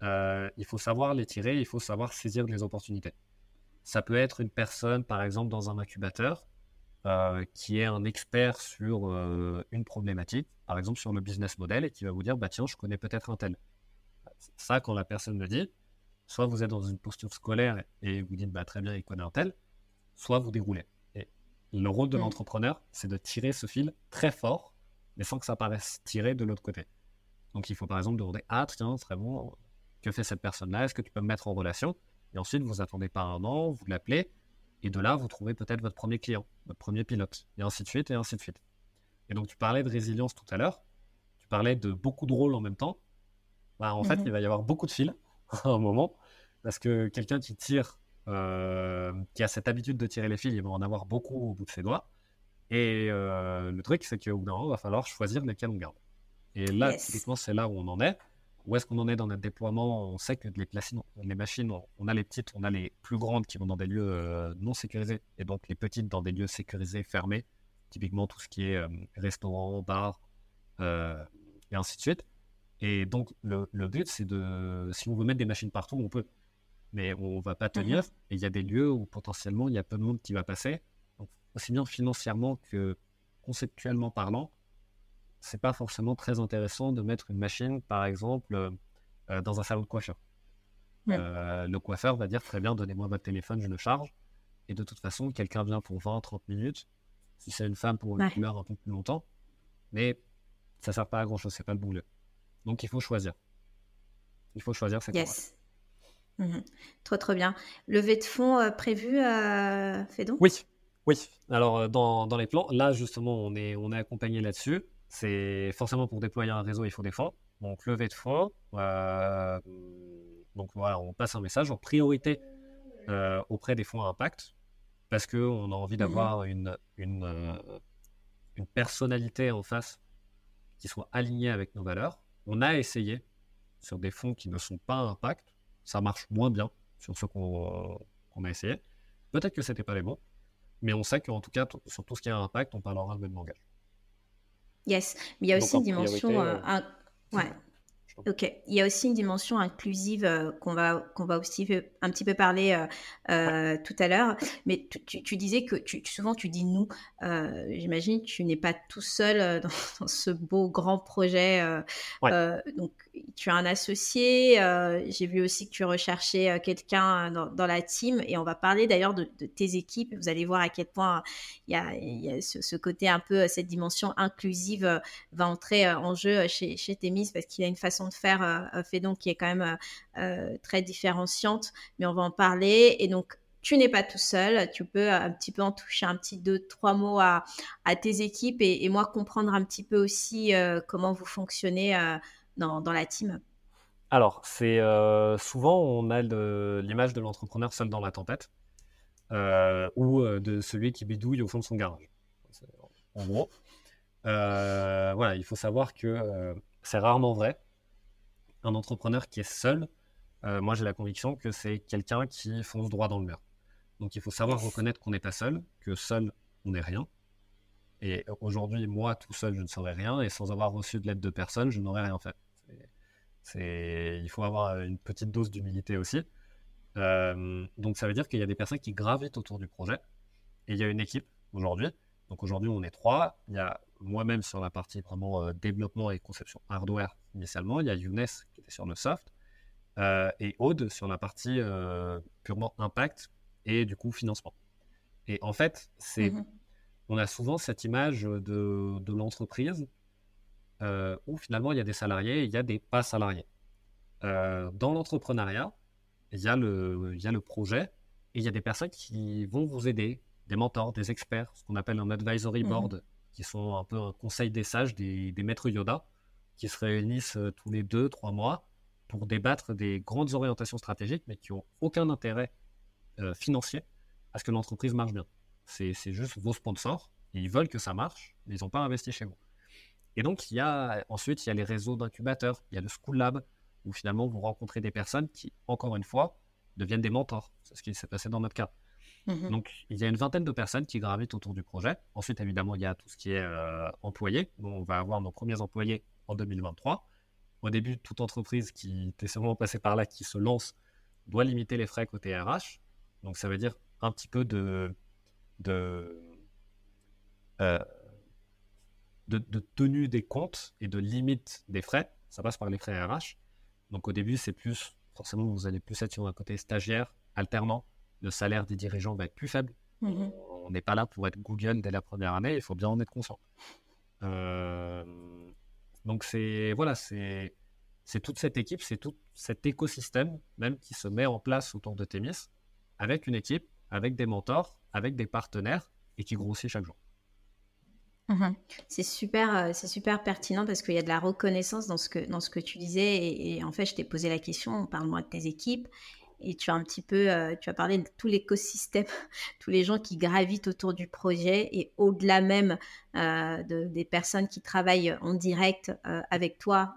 il faut savoir les tirer, il faut savoir saisir les opportunités. Ça peut être une personne, par exemple, dans un incubateur, euh, qui est un expert sur euh, une problématique, par exemple sur le business model, et qui va vous dire, bah tiens, je connais peut-être un tel. Ça, quand la personne le dit, soit vous êtes dans une posture scolaire et vous dites, bah très bien, il connaît un tel, soit vous déroulez. Et le rôle de mm. l'entrepreneur, c'est de tirer ce fil très fort, mais sans que ça paraisse tiré de l'autre côté. Donc il faut par exemple demander, ah tiens, très bon, que fait cette personne-là? Est-ce que tu peux me mettre en relation? Et ensuite, vous attendez pas un an, vous l'appelez, et de là, vous trouvez peut-être votre premier client, premier pilote, et ainsi de suite, et ainsi de suite. Et donc, tu parlais de résilience tout à l'heure. parlais de beaucoup de rôles en même temps. Bah, en fait, Mhm. il va y avoir beaucoup de fils (laughs) à un moment, parce que quelqu'un qui tire, euh, qui a cette habitude de tirer les fils, il va en avoir beaucoup au bout de ses doigts. Et euh, le truc, c'est qu'au bout d'un moment, il va falloir choisir lesquels on garde. Et là, Yes. typiquement, c'est là où on en est. Où est-ce qu'on en est dans notre déploiement On sait que les, machines, on- a les petites, on a les plus grandes qui vont dans des lieux euh, non sécurisés, et donc les petites dans des lieux sécurisés, fermés, typiquement tout ce qui est euh, restaurant, bar, euh, et ainsi de suite. Et donc, le, le but, c'est de. Si on veut mettre des machines partout, on peut. Mais on va pas tenir. Et il y a des lieux où potentiellement, il y a peu de monde qui va passer. Donc, aussi bien financièrement que conceptuellement parlant, c'est pas forcément très intéressant de mettre une machine, par exemple, euh, euh, dans un salon de. Ouais. Euh, le coiffeur va dire très bien, donnez-moi votre téléphone, je le charge. Et de toute façon, quelqu'un vient pour 20, 30 minutes. Si c'est une femme pour une Ouais. couleur un peu plus longtemps. Mais ça sert pas à grand chose, c'est pas le bon lieu. Donc il faut choisir. Il faut choisir, quoi Yes. Mhm. Trop, trop bien. Levée de fonds euh, prévue, euh, Fédon Oui, oui. Alors dans, dans les plans, là justement, on est, on est accompagné là-dessus. C'est forcément pour déployer un réseau, il faut des fonds. Donc levée de fonds. euh, donc voilà, on passe un message en priorité euh, auprès des fonds à impact parce qu'on a envie d'avoir une, une, euh, une personnalité en face qui soit alignée avec nos valeurs. On a essayé sur des fonds qui ne sont pas à impact. Ça marche moins bien sur ceux qu'on a essayé. Peut-être que c'était pas les bons, mais on sait qu'en tout cas, sur tout ce qui a un impact, on parlera le même langage. Yes. Mais il y a Donc, aussi une dimension. priorité, euh, euh, un- Ouais. Ok, il y a aussi une dimension inclusive euh, qu'on va, qu'on va aussi un petit peu parler euh, euh, tout à l'heure. Mais tu, disais que tu, souvent tu dis nous. J'imagine que tu n'es pas tout seul dans, (laughs) dans ce beau grand projet. Ouais. donc tu as un associé. J'ai vu aussi que tu recherchais quelqu'un dans, dans la team. Et on va parler d'ailleurs de, de tes équipes. Vous allez voir à quel point il y a, il y a ce, ce côté un peu, cette dimension inclusive va entrer en jeu chez, chez Témis parce qu'il a une façon de faire euh, fait donc qui est quand même euh, euh, très différenciante, mais on va en parler. Et donc, tu n'es pas tout seul, tu peux un petit peu en toucher un petit deux, trois mots à, à tes équipes et, moi comprendre un petit peu aussi comment vous fonctionnez dans, dans la team. Alors, c'est souvent on a l'image de l'entrepreneur seul dans la tempête ou de celui qui bidouille au fond de son garage. En gros, voilà, il faut savoir que c'est rarement vrai. Un entrepreneur qui est seul, euh, moi j'ai la conviction que c'est quelqu'un qui fonce droit dans le mur. Donc il faut savoir reconnaître qu'on n'est pas seul, que seul on n'est rien. Et aujourd'hui, moi tout seul, je ne saurais rien, et sans avoir reçu de l'aide de personne, je n'aurais rien fait. Il faut avoir une petite dose d'humilité aussi. Euh, donc ça veut dire qu'il y a des personnes qui gravitent autour du projet, et il y a une équipe aujourd'hui. Donc aujourd'hui, on est trois. Il y a moi-même sur la partie vraiment euh, développement et conception hardware initialement. Il y a Younes qui était sur le soft, euh, et Aude sur la partie euh, purement impact et du coup financement. Et en fait, c'est Mhm. on a souvent cette image de, de l'entreprise euh, où finalement il y a des salariés et il y a des pas salariés. Dans l'entrepreneuriat, il y, a le, il y a le projet et il y a des personnes qui vont vous aider, des mentors, des experts, ce qu'on appelle un advisory Mhm. board, qui sont un peu un conseil des sages, des, des maîtres Yoda, qui se réunissent euh, tous les deux, trois mois pour débattre des grandes orientations stratégiques, mais qui n'ont aucun intérêt euh, financier à ce que l'entreprise marche bien. C'est juste vos sponsors, et ils veulent que ça marche, mais ils n'ont pas investi chez vous. Et donc, il y a, ensuite, il y a les réseaux d'incubateurs, il y a le School Lab, où finalement vous rencontrez des personnes qui, encore une fois, deviennent des mentors. C'est ce qui s'est passé dans notre cas. Mhm. Donc, il y a une vingtaine de personnes qui gravitent autour du projet. Ensuite, évidemment, il y a tout ce qui est euh, employé. On va avoir nos premiers employés en 2023. Au début, toute entreprise qui était sûrement passée par là, qui se lance, doit limiter les frais côté RH. Donc, ça veut dire un petit peu de, de, euh, de, de tenue des comptes et de limite des frais. Ça passe par les frais RH. Donc, au début, c'est plus, forcément, vous allez plus être sur un côté stagiaire, alternant. Le salaire des dirigeants va être plus faible. Mhm. On n'est pas là pour être Google dès la première année, il faut bien en être conscient. Euh, donc c'est voilà, c'est c'est toute cette équipe, c'est tout cet écosystème même qui se met en place autour de Temis, avec une équipe, avec des mentors, avec des partenaires et qui grossit chaque jour. Mmh c'est super, c'est super pertinent parce qu'il y a de la reconnaissance dans ce que, dans ce que tu disais. Et, et en fait, je t'ai posé la question, parle-moi de tes équipes et tu as un petit peu, euh, tu as parlé de tout l'écosystème, (laughs) tous les gens qui gravitent autour du projet et au-delà même euh, de, des personnes qui travaillent en direct euh, avec toi.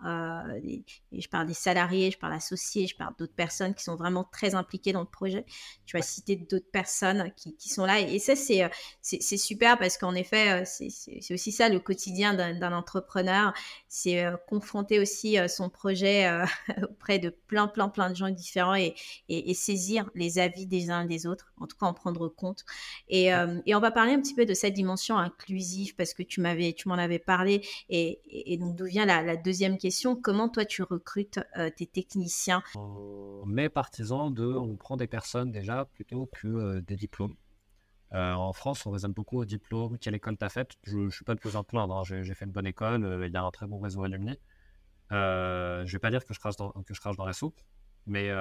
Et, je parle des salariés, je parle associés, je parle d'autres personnes qui sont vraiment très impliquées dans le projet. Tu as cité d'autres personnes qui, qui, sont là et, ça c'est c'est super parce qu'en effet c'est aussi ça le quotidien d'un entrepreneur, c'est confronter aussi son projet (laughs) auprès de plein plein plein de gens différents et, et, saisir les avis des uns et des autres, en tout cas en prendre compte. Et, euh, et on va parler un petit peu de cette dimension inclusive parce que tu m'avais, tu m'en avais parlé. Et, et donc d'où vient la, deuxième question Comment toi tu recrutes euh, tes techniciens? On est partisan de, on prend des personnes déjà plutôt que euh, des diplômes. en France, on raisonne beaucoup au diplôme. Quelle école t'as faite? Je ne suis pas de plus en plaindre. Hein. J'ai fait une bonne école. Il y a un très bon réseau alumni. je ne vais pas dire que je crache dans, que je crache dans la soupe, mais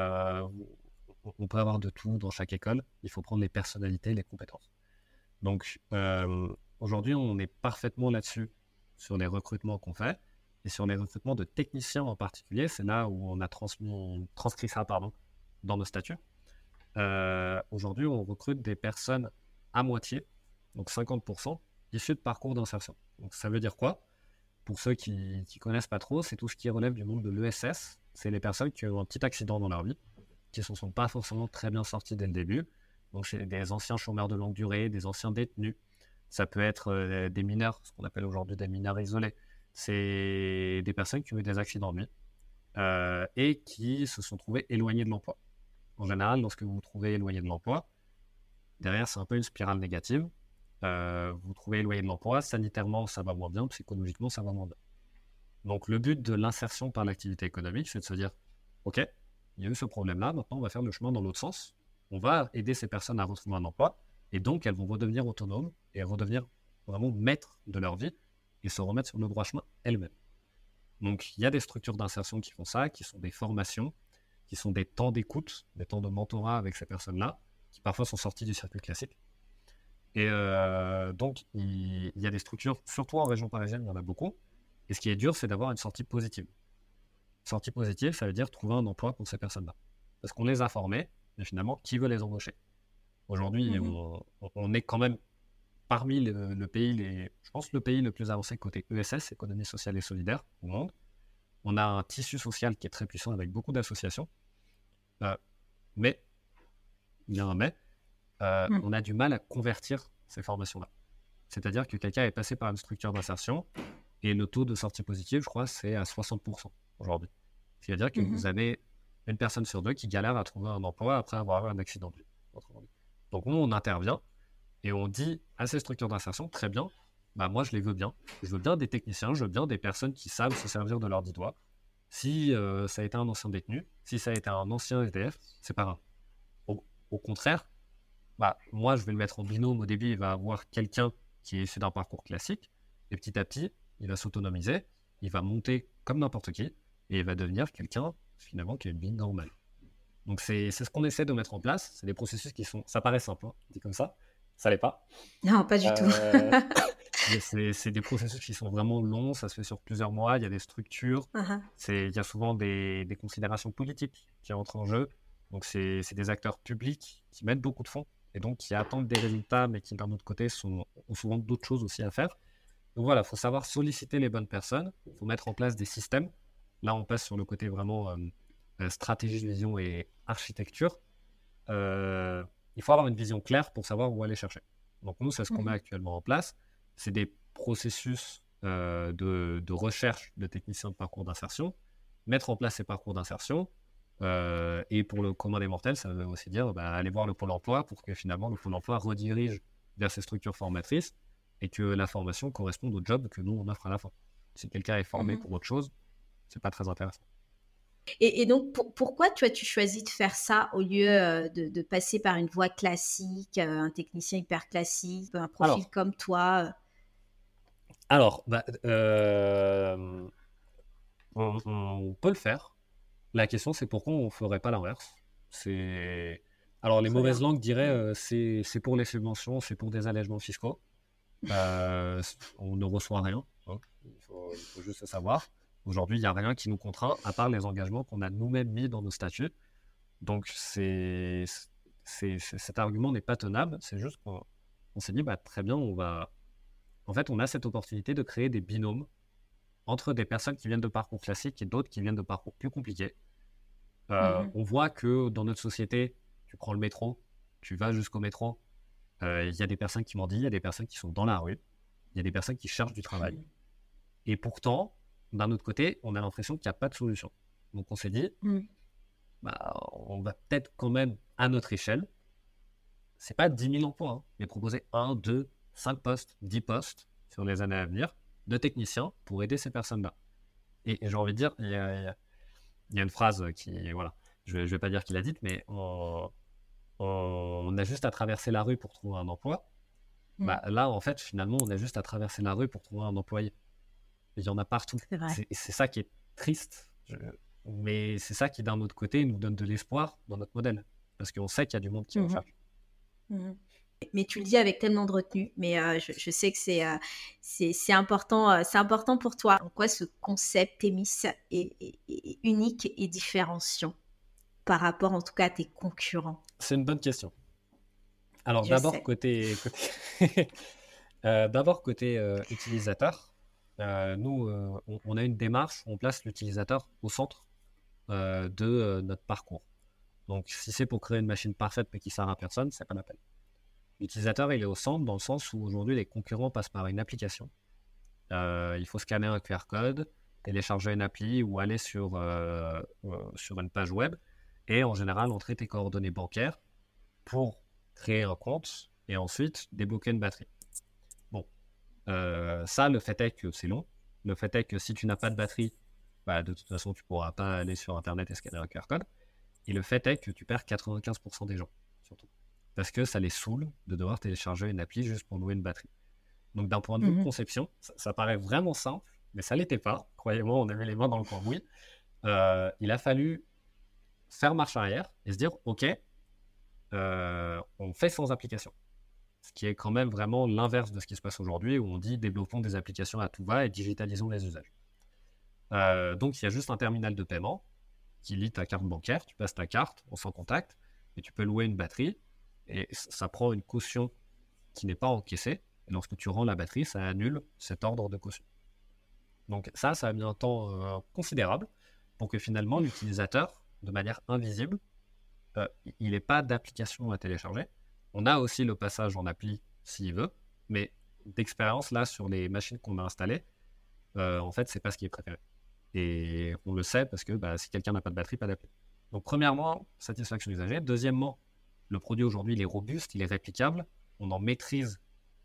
on peut avoir de tout dans chaque école. Il faut prendre les personnalités, les compétences. Donc euh, aujourd'hui, on est parfaitement là-dessus sur les recrutements qu'on fait et sur les recrutements de techniciens en particulier. C'est là où on a transcrit ça pardon, dans nos statuts. Euh, aujourd'hui, on recrute des personnes à moitié, donc 50%, issues de parcours d'insertion. Donc ça veut dire quoi? Pour ceux qui ne connaissent pas trop, c'est tout ce qui relève du monde de l'ESS. C'est les personnes qui ont un petit accident dans leur vie qui ne sont pas forcément très bien sortis dès le début. Donc, c'est des anciens chômeurs de longue durée, des anciens détenus. Ça peut être euh, des mineurs, ce qu'on appelle aujourd'hui des mineurs isolés. C'est des personnes qui ont eu des accidents de vie euh, et qui se sont trouvés éloignés de l'emploi. En général, lorsque vous vous trouvez éloigné de l'emploi, derrière, c'est un peu une spirale négative. Euh, vous vous trouvez éloigné de l'emploi, sanitairement, ça va moins bien, psychologiquement, ça va moins bien. Donc, le but de l'insertion par l'activité économique, c'est de se dire, OK, il y a eu ce problème-là, maintenant on va faire le chemin dans l'autre sens. On va aider ces personnes à retrouver un emploi, et donc elles vont redevenir autonomes et redevenir vraiment maîtres de leur vie et se remettre sur le droit chemin elles-mêmes. Donc il y a des structures d'insertion qui font ça, qui sont des formations, qui sont des temps d'écoute, des temps de mentorat avec ces personnes-là, qui parfois sont sorties du circuit classique. Et euh, donc il y a des structures, surtout en région parisienne, il y en a beaucoup. Et ce qui est dur, c'est d'avoir une sortie positive. Sortie positive, ça veut dire trouver un emploi pour ces personnes-là. Parce qu'on les a formés, mais finalement, qui veut les embaucher? Aujourd'hui, mmh on, est quand même parmi le, pays, les, je pense, le pays le plus avancé côté ESS, économie sociale et solidaire, au monde. On a un tissu social qui est très puissant avec beaucoup d'associations. Euh, mais, il y a un mais, euh, mmh. on a du mal à convertir ces formations-là. C'est-à-dire que quelqu'un est passé par une structure d'insertion et le taux de sortie positive, je crois, c'est à 60% aujourd'hui. C'est-à-dire que vous mmh avez une personne sur deux qui galère à trouver un emploi après avoir eu un accident de vie. Donc nous, on intervient et on dit à ces structures d'insertion, très bien, bah moi je les veux bien. Je veux bien des techniciens, je veux bien des personnes qui savent se servir de leurs dix doigts. Si euh, ça a été un ancien détenu, si ça a été un ancien SDF, c'est pas grave. Au, contraire, bah, moi je vais le mettre en binôme au début, il va avoir quelqu'un qui est issu d'un parcours classique, et petit à petit, il va s'autonomiser, il va monter comme n'importe qui, et va devenir quelqu'un finalement qui a une vie normale. Donc c'est ce qu'on essaie de mettre en place. C'est des processus qui sont, ça paraît simple, hein, dit comme ça, ça l'est pas. Non, pas du tout. Euh, c'est des processus qui sont vraiment longs, ça se fait sur plusieurs mois, il y a des structures, uh-huh. il y a souvent des, des, considérations politiques qui entrent en jeu. Donc c'est des acteurs publics qui mettent beaucoup de fonds et donc qui attendent des résultats, mais qui d'un autre côté sont, ont souvent d'autres choses aussi à faire. Donc voilà, il faut savoir solliciter les bonnes personnes, il faut mettre en place des systèmes Là, on passe sur le côté vraiment euh, euh, stratégie, vision et architecture. Euh, il faut avoir une vision claire pour savoir où aller chercher. Donc nous, c'est ce qu'on met mhm. actuellement en place. C'est des processus de, recherche de techniciens de parcours d'insertion, mettre en place ces parcours d'insertion. et pour le commun des mortels, ça veut aussi dire bah, aller voir le pôle emploi pour que finalement le pôle emploi redirige vers ces structures formatrices et que la formation corresponde au job que nous on offre à la fin. Si quelqu'un est formé mhm. pour autre chose, c'est pas très intéressant. Et, donc, pourquoi tu as-tu choisi de faire ça au lieu euh, de, passer par une voie classique, euh, un technicien hyper classique, un profil comme toi euh? Alors, bah, on, peut le faire. La question, c'est pourquoi on ne ferait pas l'inverse? C'est alors les mauvaises langues diraient c'est pour les subventions, c'est pour des allègements fiscaux. on ne reçoit rien. Hein. Il, faut, juste le savoir. Aujourd'hui, il n'y a rien qui nous contraint, à part les engagements qu'on a nous-mêmes mis dans nos statuts. Donc, c'est, cet argument n'est pas tenable. C'est juste qu'on s'est dit, bah, très bien, on va. En fait, on a cette opportunité de créer des binômes entre des personnes qui viennent de parcours classiques et d'autres qui viennent de parcours plus compliqués. Euh, mmh on voit que dans notre société, tu prends le métro, tu vas jusqu'au métro, euh, il y a des personnes qui m'ont dit, il y a des personnes qui sont dans la rue, il y a des personnes qui cherchent du travail. Et pourtant, d'un autre côté, on a l'impression qu'il n'y a pas de solution. Donc on s'est dit, mmh. bah, on va peut-être quand même, à notre échelle, c'est pas 10 000 emplois, hein, mais proposer 1, 2, 5 postes, 10 postes sur les années à venir de techniciens pour aider ces personnes-là. Et, j'ai envie de dire, il y, a, une phrase qui, voilà, je ne vais, pas dire qu'il a dite, mais on, on, a juste à traverser la rue pour trouver un emploi. Mmh. Bah, là, en fait, finalement, on a juste à traverser la rue pour trouver un employé. Il y en a partout. C'est ça qui est triste. Mais c'est ça qui, d'un autre côté, nous donne de l'espoir dans notre modèle. Parce qu'on sait qu'il y a du monde qui en mmh cherche. Mmh mais tu le dis avec tellement de retenue, mais euh, je, sais que c'est euh, c'est important, euh, c'est important pour toi. En quoi ce concept EMIS est, unique et différenciant par rapport en tout cas à tes concurrents? C'est une bonne question. Alors (laughs) d'abord côté, côté... d'abord côté utilisateur, nous on, on, a une démarche, on place l'utilisateur au centre de notre parcours. Donc si c'est pour créer une machine parfaite mais qui sert à personne, c'est pas la peine. L'utilisateur, il est au centre dans le sens où aujourd'hui, les concurrents passent par une application. Euh, il faut scanner un QR code, télécharger une appli ou aller sur, euh, euh, sur une page web et en général entrer tes coordonnées bancaires pour créer un compte et ensuite débloquer une batterie. Bon, ça, le fait est que c'est long. Le fait est que si tu n'as pas de batterie, bah, de toute façon, tu ne pourras pas aller sur Internet et scanner un QR code. Et le fait est que tu perds 95% des gens, surtout parce que ça les saoule de devoir télécharger une appli juste pour louer une batterie. Donc d'un point de vue mmh conception, ça, paraît vraiment simple, mais ça l'était pas. Croyez-moi, on avait les mains dans le cambouis. Euh, il a fallu faire marche arrière et se dire, OK, euh, on fait sans application. Ce qui est quand même vraiment l'inverse de ce qui se passe aujourd'hui, où on dit développons des applications à tout va et digitalisons les usages. Euh, donc il y a juste un terminal de paiement qui lit ta carte bancaire, tu passes ta carte, on s'en contacte, et tu peux louer une batterie et ça prend une caution qui n'est pas encaissée. Et lorsque tu rends la batterie, ça annule cet ordre de caution. Donc ça, ça a mis un temps euh, considérable pour que finalement l'utilisateur, de manière invisible, euh, il n'ait pas d'application à télécharger. On a aussi le passage en appli s'il veut, mais d'expérience là sur les machines qu'on a installées, euh, en fait, c'est pas ce qui est préféré. Et on le sait parce que bah, si quelqu'un n'a pas de batterie, pas d'appli. Donc premièrement, satisfaction usager. Deuxièmement, le produit aujourd'hui, il est robuste, il est réplicable. On en maîtrise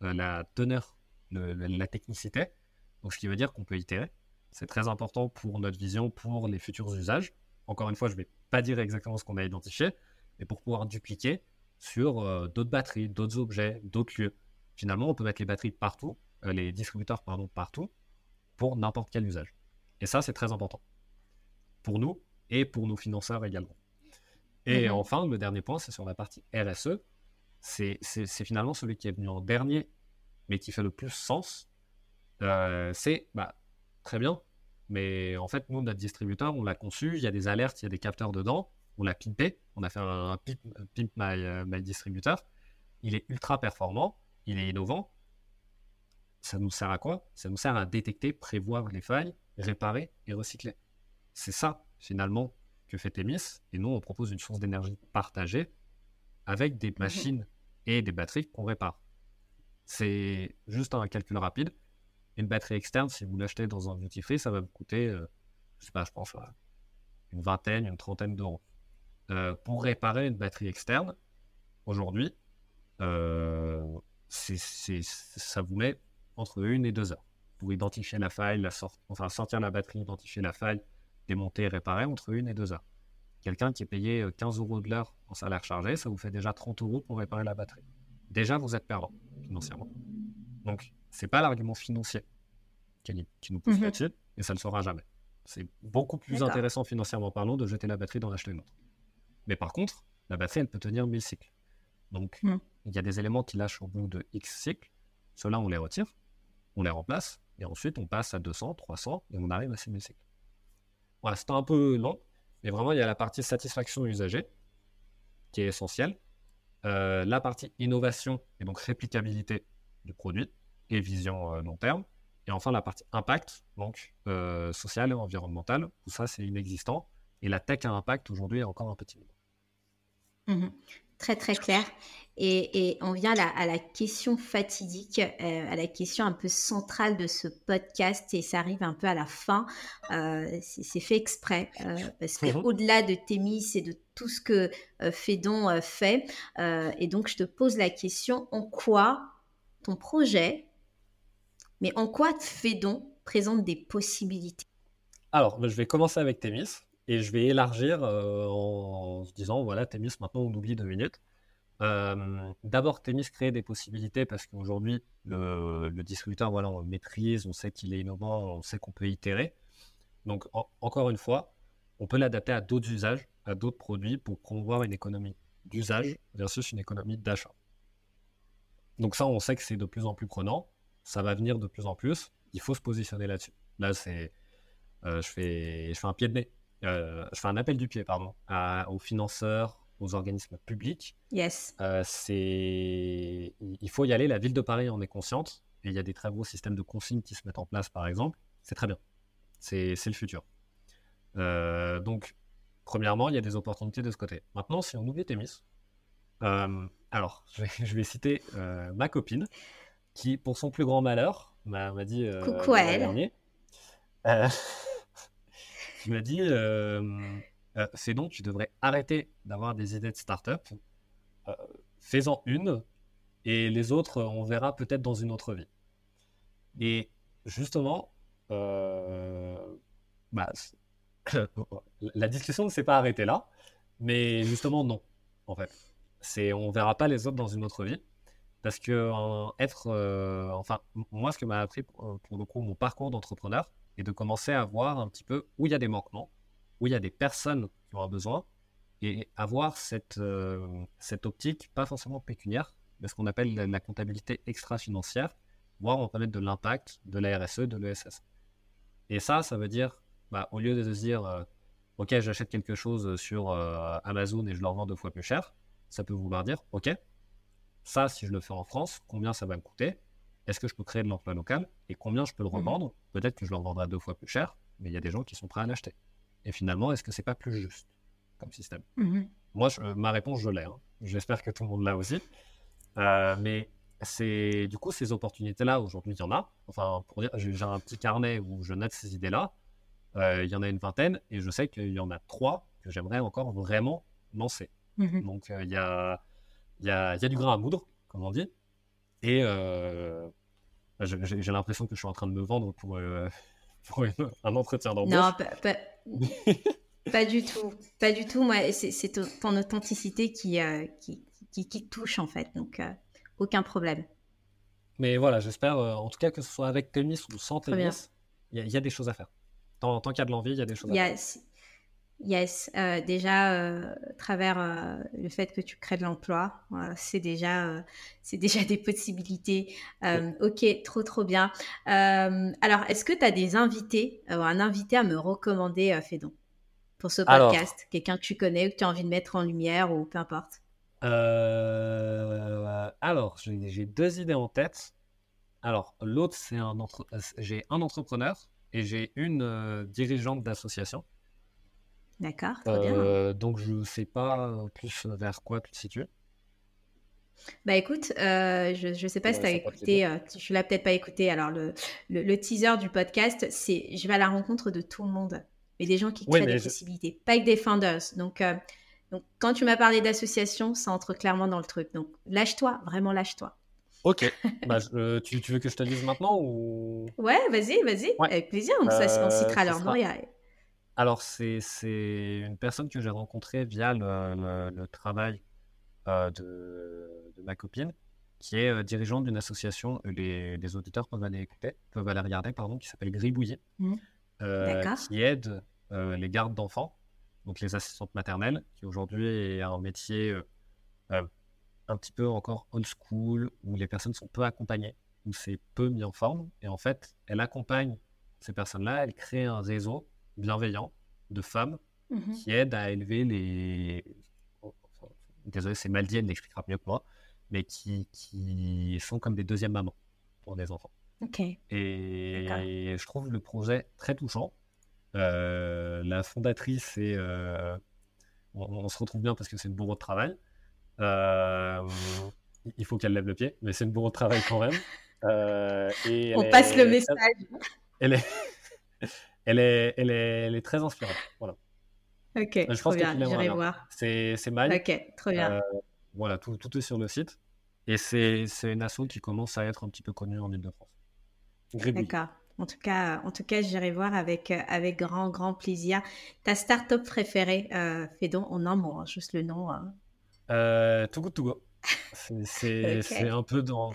euh, la teneur, la technicité. Donc, ce qui veut dire qu'on peut itérer. C'est très important pour notre vision, pour les futurs usages. Encore une fois, je ne vais pas dire exactement ce qu'on a identifié, mais pour pouvoir dupliquer sur euh, d'autres batteries, d'autres objets, d'autres lieux. Finalement, on peut mettre les batteries partout, euh, les distributeurs pardon, partout, pour n'importe quel usage. Et ça, c'est très important. Pour nous et pour nos financeurs également. Et mhm. enfin, le dernier point, c'est sur la partie RSE. C'est finalement celui qui est venu en dernier, mais qui fait le plus sens. Euh, c'est bah, très bien, mais en fait, nous, notre distributeur, on l'a conçu, il y a des alertes, il y a des capteurs dedans, on l'a pimpé, on a fait un, pimp, my, euh, my, distributeur. Il est ultra performant, il est innovant. Ça nous sert à quoi? Ça nous sert à détecter, prévoir les failles, réparer et recycler. C'est ça, finalement, que fait Emis. Et nous, on propose une source d'énergie partagée avec des mhm. machines et des batteries qu'on répare. C'est juste un calcul rapide. Une batterie externe, si vous l'achetez dans un duty free, ça va vous coûter, euh, je sais pas, je pense, une vingtaine, une trentaine d'euros. Euh, pour réparer une batterie externe, aujourd'hui, euh, ça vous met entre une et deux heures pour identifier la faille, la enfin sortir la batterie, identifier la faille, démonter et réparer entre une et deux heures. Quelqu'un qui est payé 15 euh, euros de l'heure en salaire chargé, ça vous fait déjà 30 euros pour réparer la batterie. Déjà, vous êtes perdant financièrement. Donc, c'est pas l'argument financier qui, nous pousse mhm. là-dessus, et ça ne sera jamais. C'est beaucoup plus intéressant financièrement parlant de jeter la batterie d'en acheter une autre. Mais par contre, la batterie, elle peut tenir 1000 cycles. Donc, mhm. il y a des éléments qui lâchent au bout de X cycles, Ceux-là, on les retire, on les remplace, et ensuite on passe à 200, 300, et on arrive à 6000 cycles. Voilà, c'était un peu long, mais vraiment, il y a la partie satisfaction usager, qui est essentielle. Euh, la partie innovation, et donc réplicabilité du produit, et vision euh, long terme. Et enfin, la partie impact, donc euh, social et environnemental, tout ça, c'est inexistant. Et la tech à impact, aujourd'hui, est encore un petit peu. Mmh très, très clair. Et, on vient à la, question fatidique, euh, à la question un peu centrale de ce podcast, et ça arrive un peu à la fin. Euh, c'est fait exprès, parce qu'au-delà de Thémis et de tout ce que Fédon fait, et donc je te pose la question, en quoi ton projet mais en quoi Fédon présente des possibilités? Alors, ben, je vais commencer avec Thémis et je vais élargir euh, en, se disant voilà, Thémis, maintenant on oublie deux minutes. Euh, d'abord, Thémis crée des possibilités parce qu'aujourd'hui, le, distributeur, voilà, on le maîtrise, on sait qu'il est innovant, on sait qu'on peut itérer. Donc, encore une fois, on peut l'adapter à d'autres usages, à d'autres produits pour promouvoir une économie d'usage versus une économie d'achat. Donc ça, on sait que c'est de plus en plus prenant ça va venir de plus en plus. Il faut se positionner là-dessus. Là, c'est, euh, je, fais, je fais un pied de nez. Euh, je fais un appel du pied, pardon, aux financeurs, aux organismes publics. Yes. Euh, c'est, il faut y aller. La ville de Paris en est consciente. Et il y a des très gros systèmes de consignes qui se mettent en place, par exemple. C'est très bien. C'est, c'est le futur. donc, premièrement, il y a des opportunités de ce côté. Maintenant, si on oublie Témis, alors, (laughs) je vais, je vais citer ma copine qui, pour son plus grand malheur, m'a dit. Euh, Coucou à elle. Euh, (laughs) il m'a dit euh, euh, c'est donc, tu devrais arrêter d'avoir des idées de start-up. Fais-en une, et les autres, on verra peut-être dans une autre vie. Et justement, bah, (laughs) la discussion ne s'est pas arrêtée là, mais justement, non, en fait. C'est, on verra pas les autres dans une autre vie. Parce que être, euh, enfin, moi, ce que m'a appris pour, le coup mon parcours d'entrepreneur, est de commencer à voir un petit peu où il y a des manquements, où il y a des personnes qui ont besoin, et avoir cette, euh, cette optique, pas forcément pécuniaire, mais ce qu'on appelle la, comptabilité extra-financière, voir on mettre de l'impact, de la RSE, de l'ESS. Et ça, ça veut dire, bah, au lieu de se dire, euh, ok, j'achète quelque chose sur Amazon et je le revends deux fois plus cher, ça peut vouloir dire, ok, ça, si je le fais en France, combien ça va me coûter Est-ce que je peux créer de l'emploi local Et combien je peux le mhm. revendre? Peut-être que je le revendrai deux fois plus cher, mais il y a des gens qui sont prêts à l'acheter. Et finalement, est-ce que c'est pas plus juste comme système? Mhm. Moi, ma réponse, je l'ai. Hein. J'espère que tout le monde l'a aussi. Euh, mais c'est du coup ces opportunités-là, aujourd'hui, il y en a. Enfin, pour dire, j'ai un petit carnet où je note ces idées-là. Euh, il y en a une vingtaine et je sais qu'il y en a trois que j'aimerais encore vraiment lancer. Mhm. Donc, euh, il y a il y a, du grain à moudre, comme on dit. Et euh, j'ai l'impression que je suis en train de me vendre pour, euh, (laughs) un entretien d'embauche. Non, (laughs) pas, du tout. Pas du tout. Moi, c'est ton authenticité qui, euh, qui, qui, touche, en fait. Donc, aucun problème. Mais voilà, j'espère, en tout cas, que ce soit avec Témis ou sans Témis, il y, a des choses à faire. Tant, tant qu'il y a de l'envie, il y a des choses à faire. Yes, euh, déjà euh, à travers euh, le fait que tu crées de l'emploi, c'est déjà c'est déjà (laughs) des possibilités. Ok, trop trop bien. alors, est-ce que tu as des invités, un invité à me recommander, Fédon, pour ce podcast, quelqu'un que tu connais ou que tu as envie de mettre en lumière ou peu importe. alors, j'ai deux idées en tête. Alors, l'autre c'est un j'ai un entrepreneur et j'ai une dirigeante d'association. D'accord, euh, donc je ne sais pas plus vers quoi tu te situes. Bah écoute, euh, je ne sais pas si tu as écouté, euh, je l'ai peut-être pas écouté. Alors le, le, teaser du podcast, c'est je vais à la rencontre de tout le monde, mais des gens qui créent des possibilités, pas que des founders. Donc, donc quand tu m'as parlé d'association, ça entre clairement dans le truc. Donc lâche-toi, vraiment lâche-toi. Ok, (laughs) bah, tu, veux que je te dise maintenant ou? Ouais, vas-y, vas-y, avec plaisir. On, on citera leur nom. Alors, c'est une personne que j'ai rencontrée via le, travail euh, de, de, ma copine, qui est euh, dirigeante d'une association, les, les, auditeurs peuvent aller écouter, peuvent aller regarder, pardon, qui s'appelle Gribouillet, mmh. euh, qui aide les gardes d'enfants, donc les assistantes maternelles, qui aujourd'hui est un métier un petit peu encore old school, où les personnes sont peu accompagnées où c'est peu mis en forme. Et en fait, elle accompagne ces personnes-là, elle crée un réseau bienveillant de femmes Mhm. qui aident à élever les. Désolé, c'est mal dit, elle l'expliquera mieux que moi, mais qui, qui sont comme des deuxièmes mamans pour des enfants. Ok. Et je trouve le projet très touchant. Euh, la fondatrice, est, euh, on, on se retrouve bien parce que c'est une bourreau de travail. Euh, il faut qu'elle lève le pied, mais c'est une bourreau de travail quand même. Et (laughs) On passe le message. Elle est, elle est, elle est, elle est très inspirante. Voilà. Ok, je trop pense que bien. J'irai voir. C'est, c'est Maï. Ok, trop bien. Euh, voilà, tout, tout est sur le site. Et c'est, c'est une asso qui commence à être un petit peu connue en Ile-de-France. D'accord. En tout cas, en tout cas, j'irai voir avec, euh, avec grand, grand plaisir. Ta start-up préférée, euh, fais donc en mot, hein, juste le nom. hein. Euh, To Go. (laughs) C'est, un peu dans.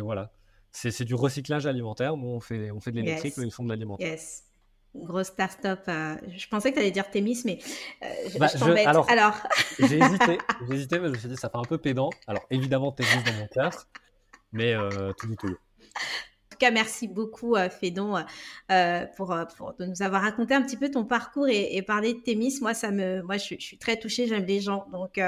voilà. C'est, c'est du recyclage alimentaire. Nous, on fait, on fait de l'électrique, Yes. mais ils font de l'alimentaire. Yes. Grosse start-up. euh, je pensais que tu allais dire Thémis, mais euh, je, Bah, je t'embête. alors- Alors, (laughs) J'ai hésité, (laughs) j'ai hésité, mais je me suis dit, ça fait un peu pédant. Alors, évidemment, juste dans mon cœur, mais euh, Too Good To Go. En tout cas, merci beaucoup, euh, Fédon, euh, euh, pour, pour de nous avoir raconté un petit peu ton parcours et, et parler de Thémis. Moi, ça me, moi, je, suis- je suis très touchée. J'aime les gens, donc tu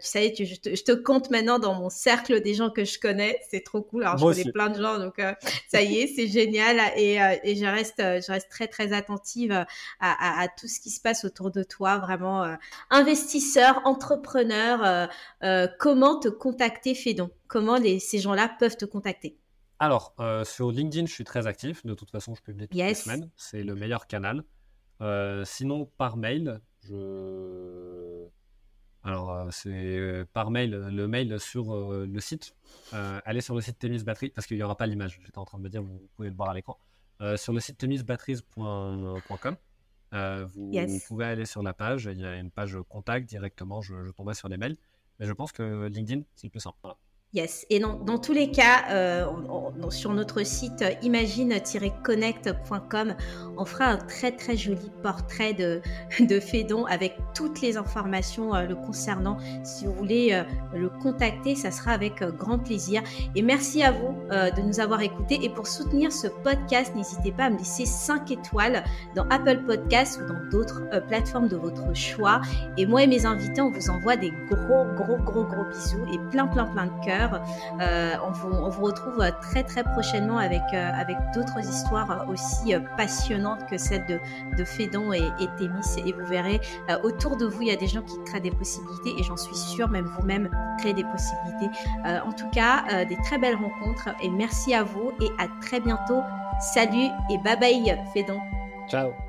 sais, tu- je, te, je te compte maintenant dans mon cercle des gens que je connais. C'est trop cool. Alors, je connais aussi. plein de gens, donc ça y est, c'est génial. Et, et je reste, je reste très, très attentive à, à- à tout ce qui se passe autour de toi. Vraiment, investisseur, entrepreneur. comment te contacter, Fédon? Comment les, ces gens-là peuvent te contacter? Alors, euh, sur LinkedIn, je suis très actif. De toute façon, je publie toutes Yes. les semaines. C'est le meilleur canal. Euh, sinon, par mail, je. Alors, euh, c'est euh, par mail, le mail sur euh, le site. Allez sur le site Thémis Batterie, parce qu'il n'y aura pas l'image. J'étais en train de me dire, vous pouvez le voir à l'écran. Sur le site thémisbatteries.com. Euh, vous, Yes. vous pouvez aller sur la page, il y a une page contact directement, je, je tomberai sur les mails. Mais je pense que LinkedIn, c'est le plus simple. Voilà. Yes. Et dans, dans tous les cas, euh, sur notre site euh, imagine-connect.com, on fera un très très joli portrait (laughs) de, Fédon avec toutes les informations euh, le concernant. Si vous voulez le contacter, ça sera avec grand plaisir. Et merci à vous de nous avoir écoutés. Et pour soutenir ce podcast, n'hésitez pas à me laisser 5 étoiles dans Apple Podcasts ou dans d'autres plateformes de votre choix. Et moi et mes invités, on vous envoie des gros, gros, gros, gros bisous et plein, plein, plein de cœurs. Euh, on, vous, retrouve très, très prochainement avec, euh, d'autres histoires aussi euh, passionnantes que celle de, Fédon et, Thémis. Et vous verrez, autour de vous, il y a des gens qui créent des possibilités et j'en suis sûre, même vous-même, créez des possibilités. En tout cas, des très belles rencontres et merci à vous et à très bientôt. Salut et bye bye Fédon. Ciao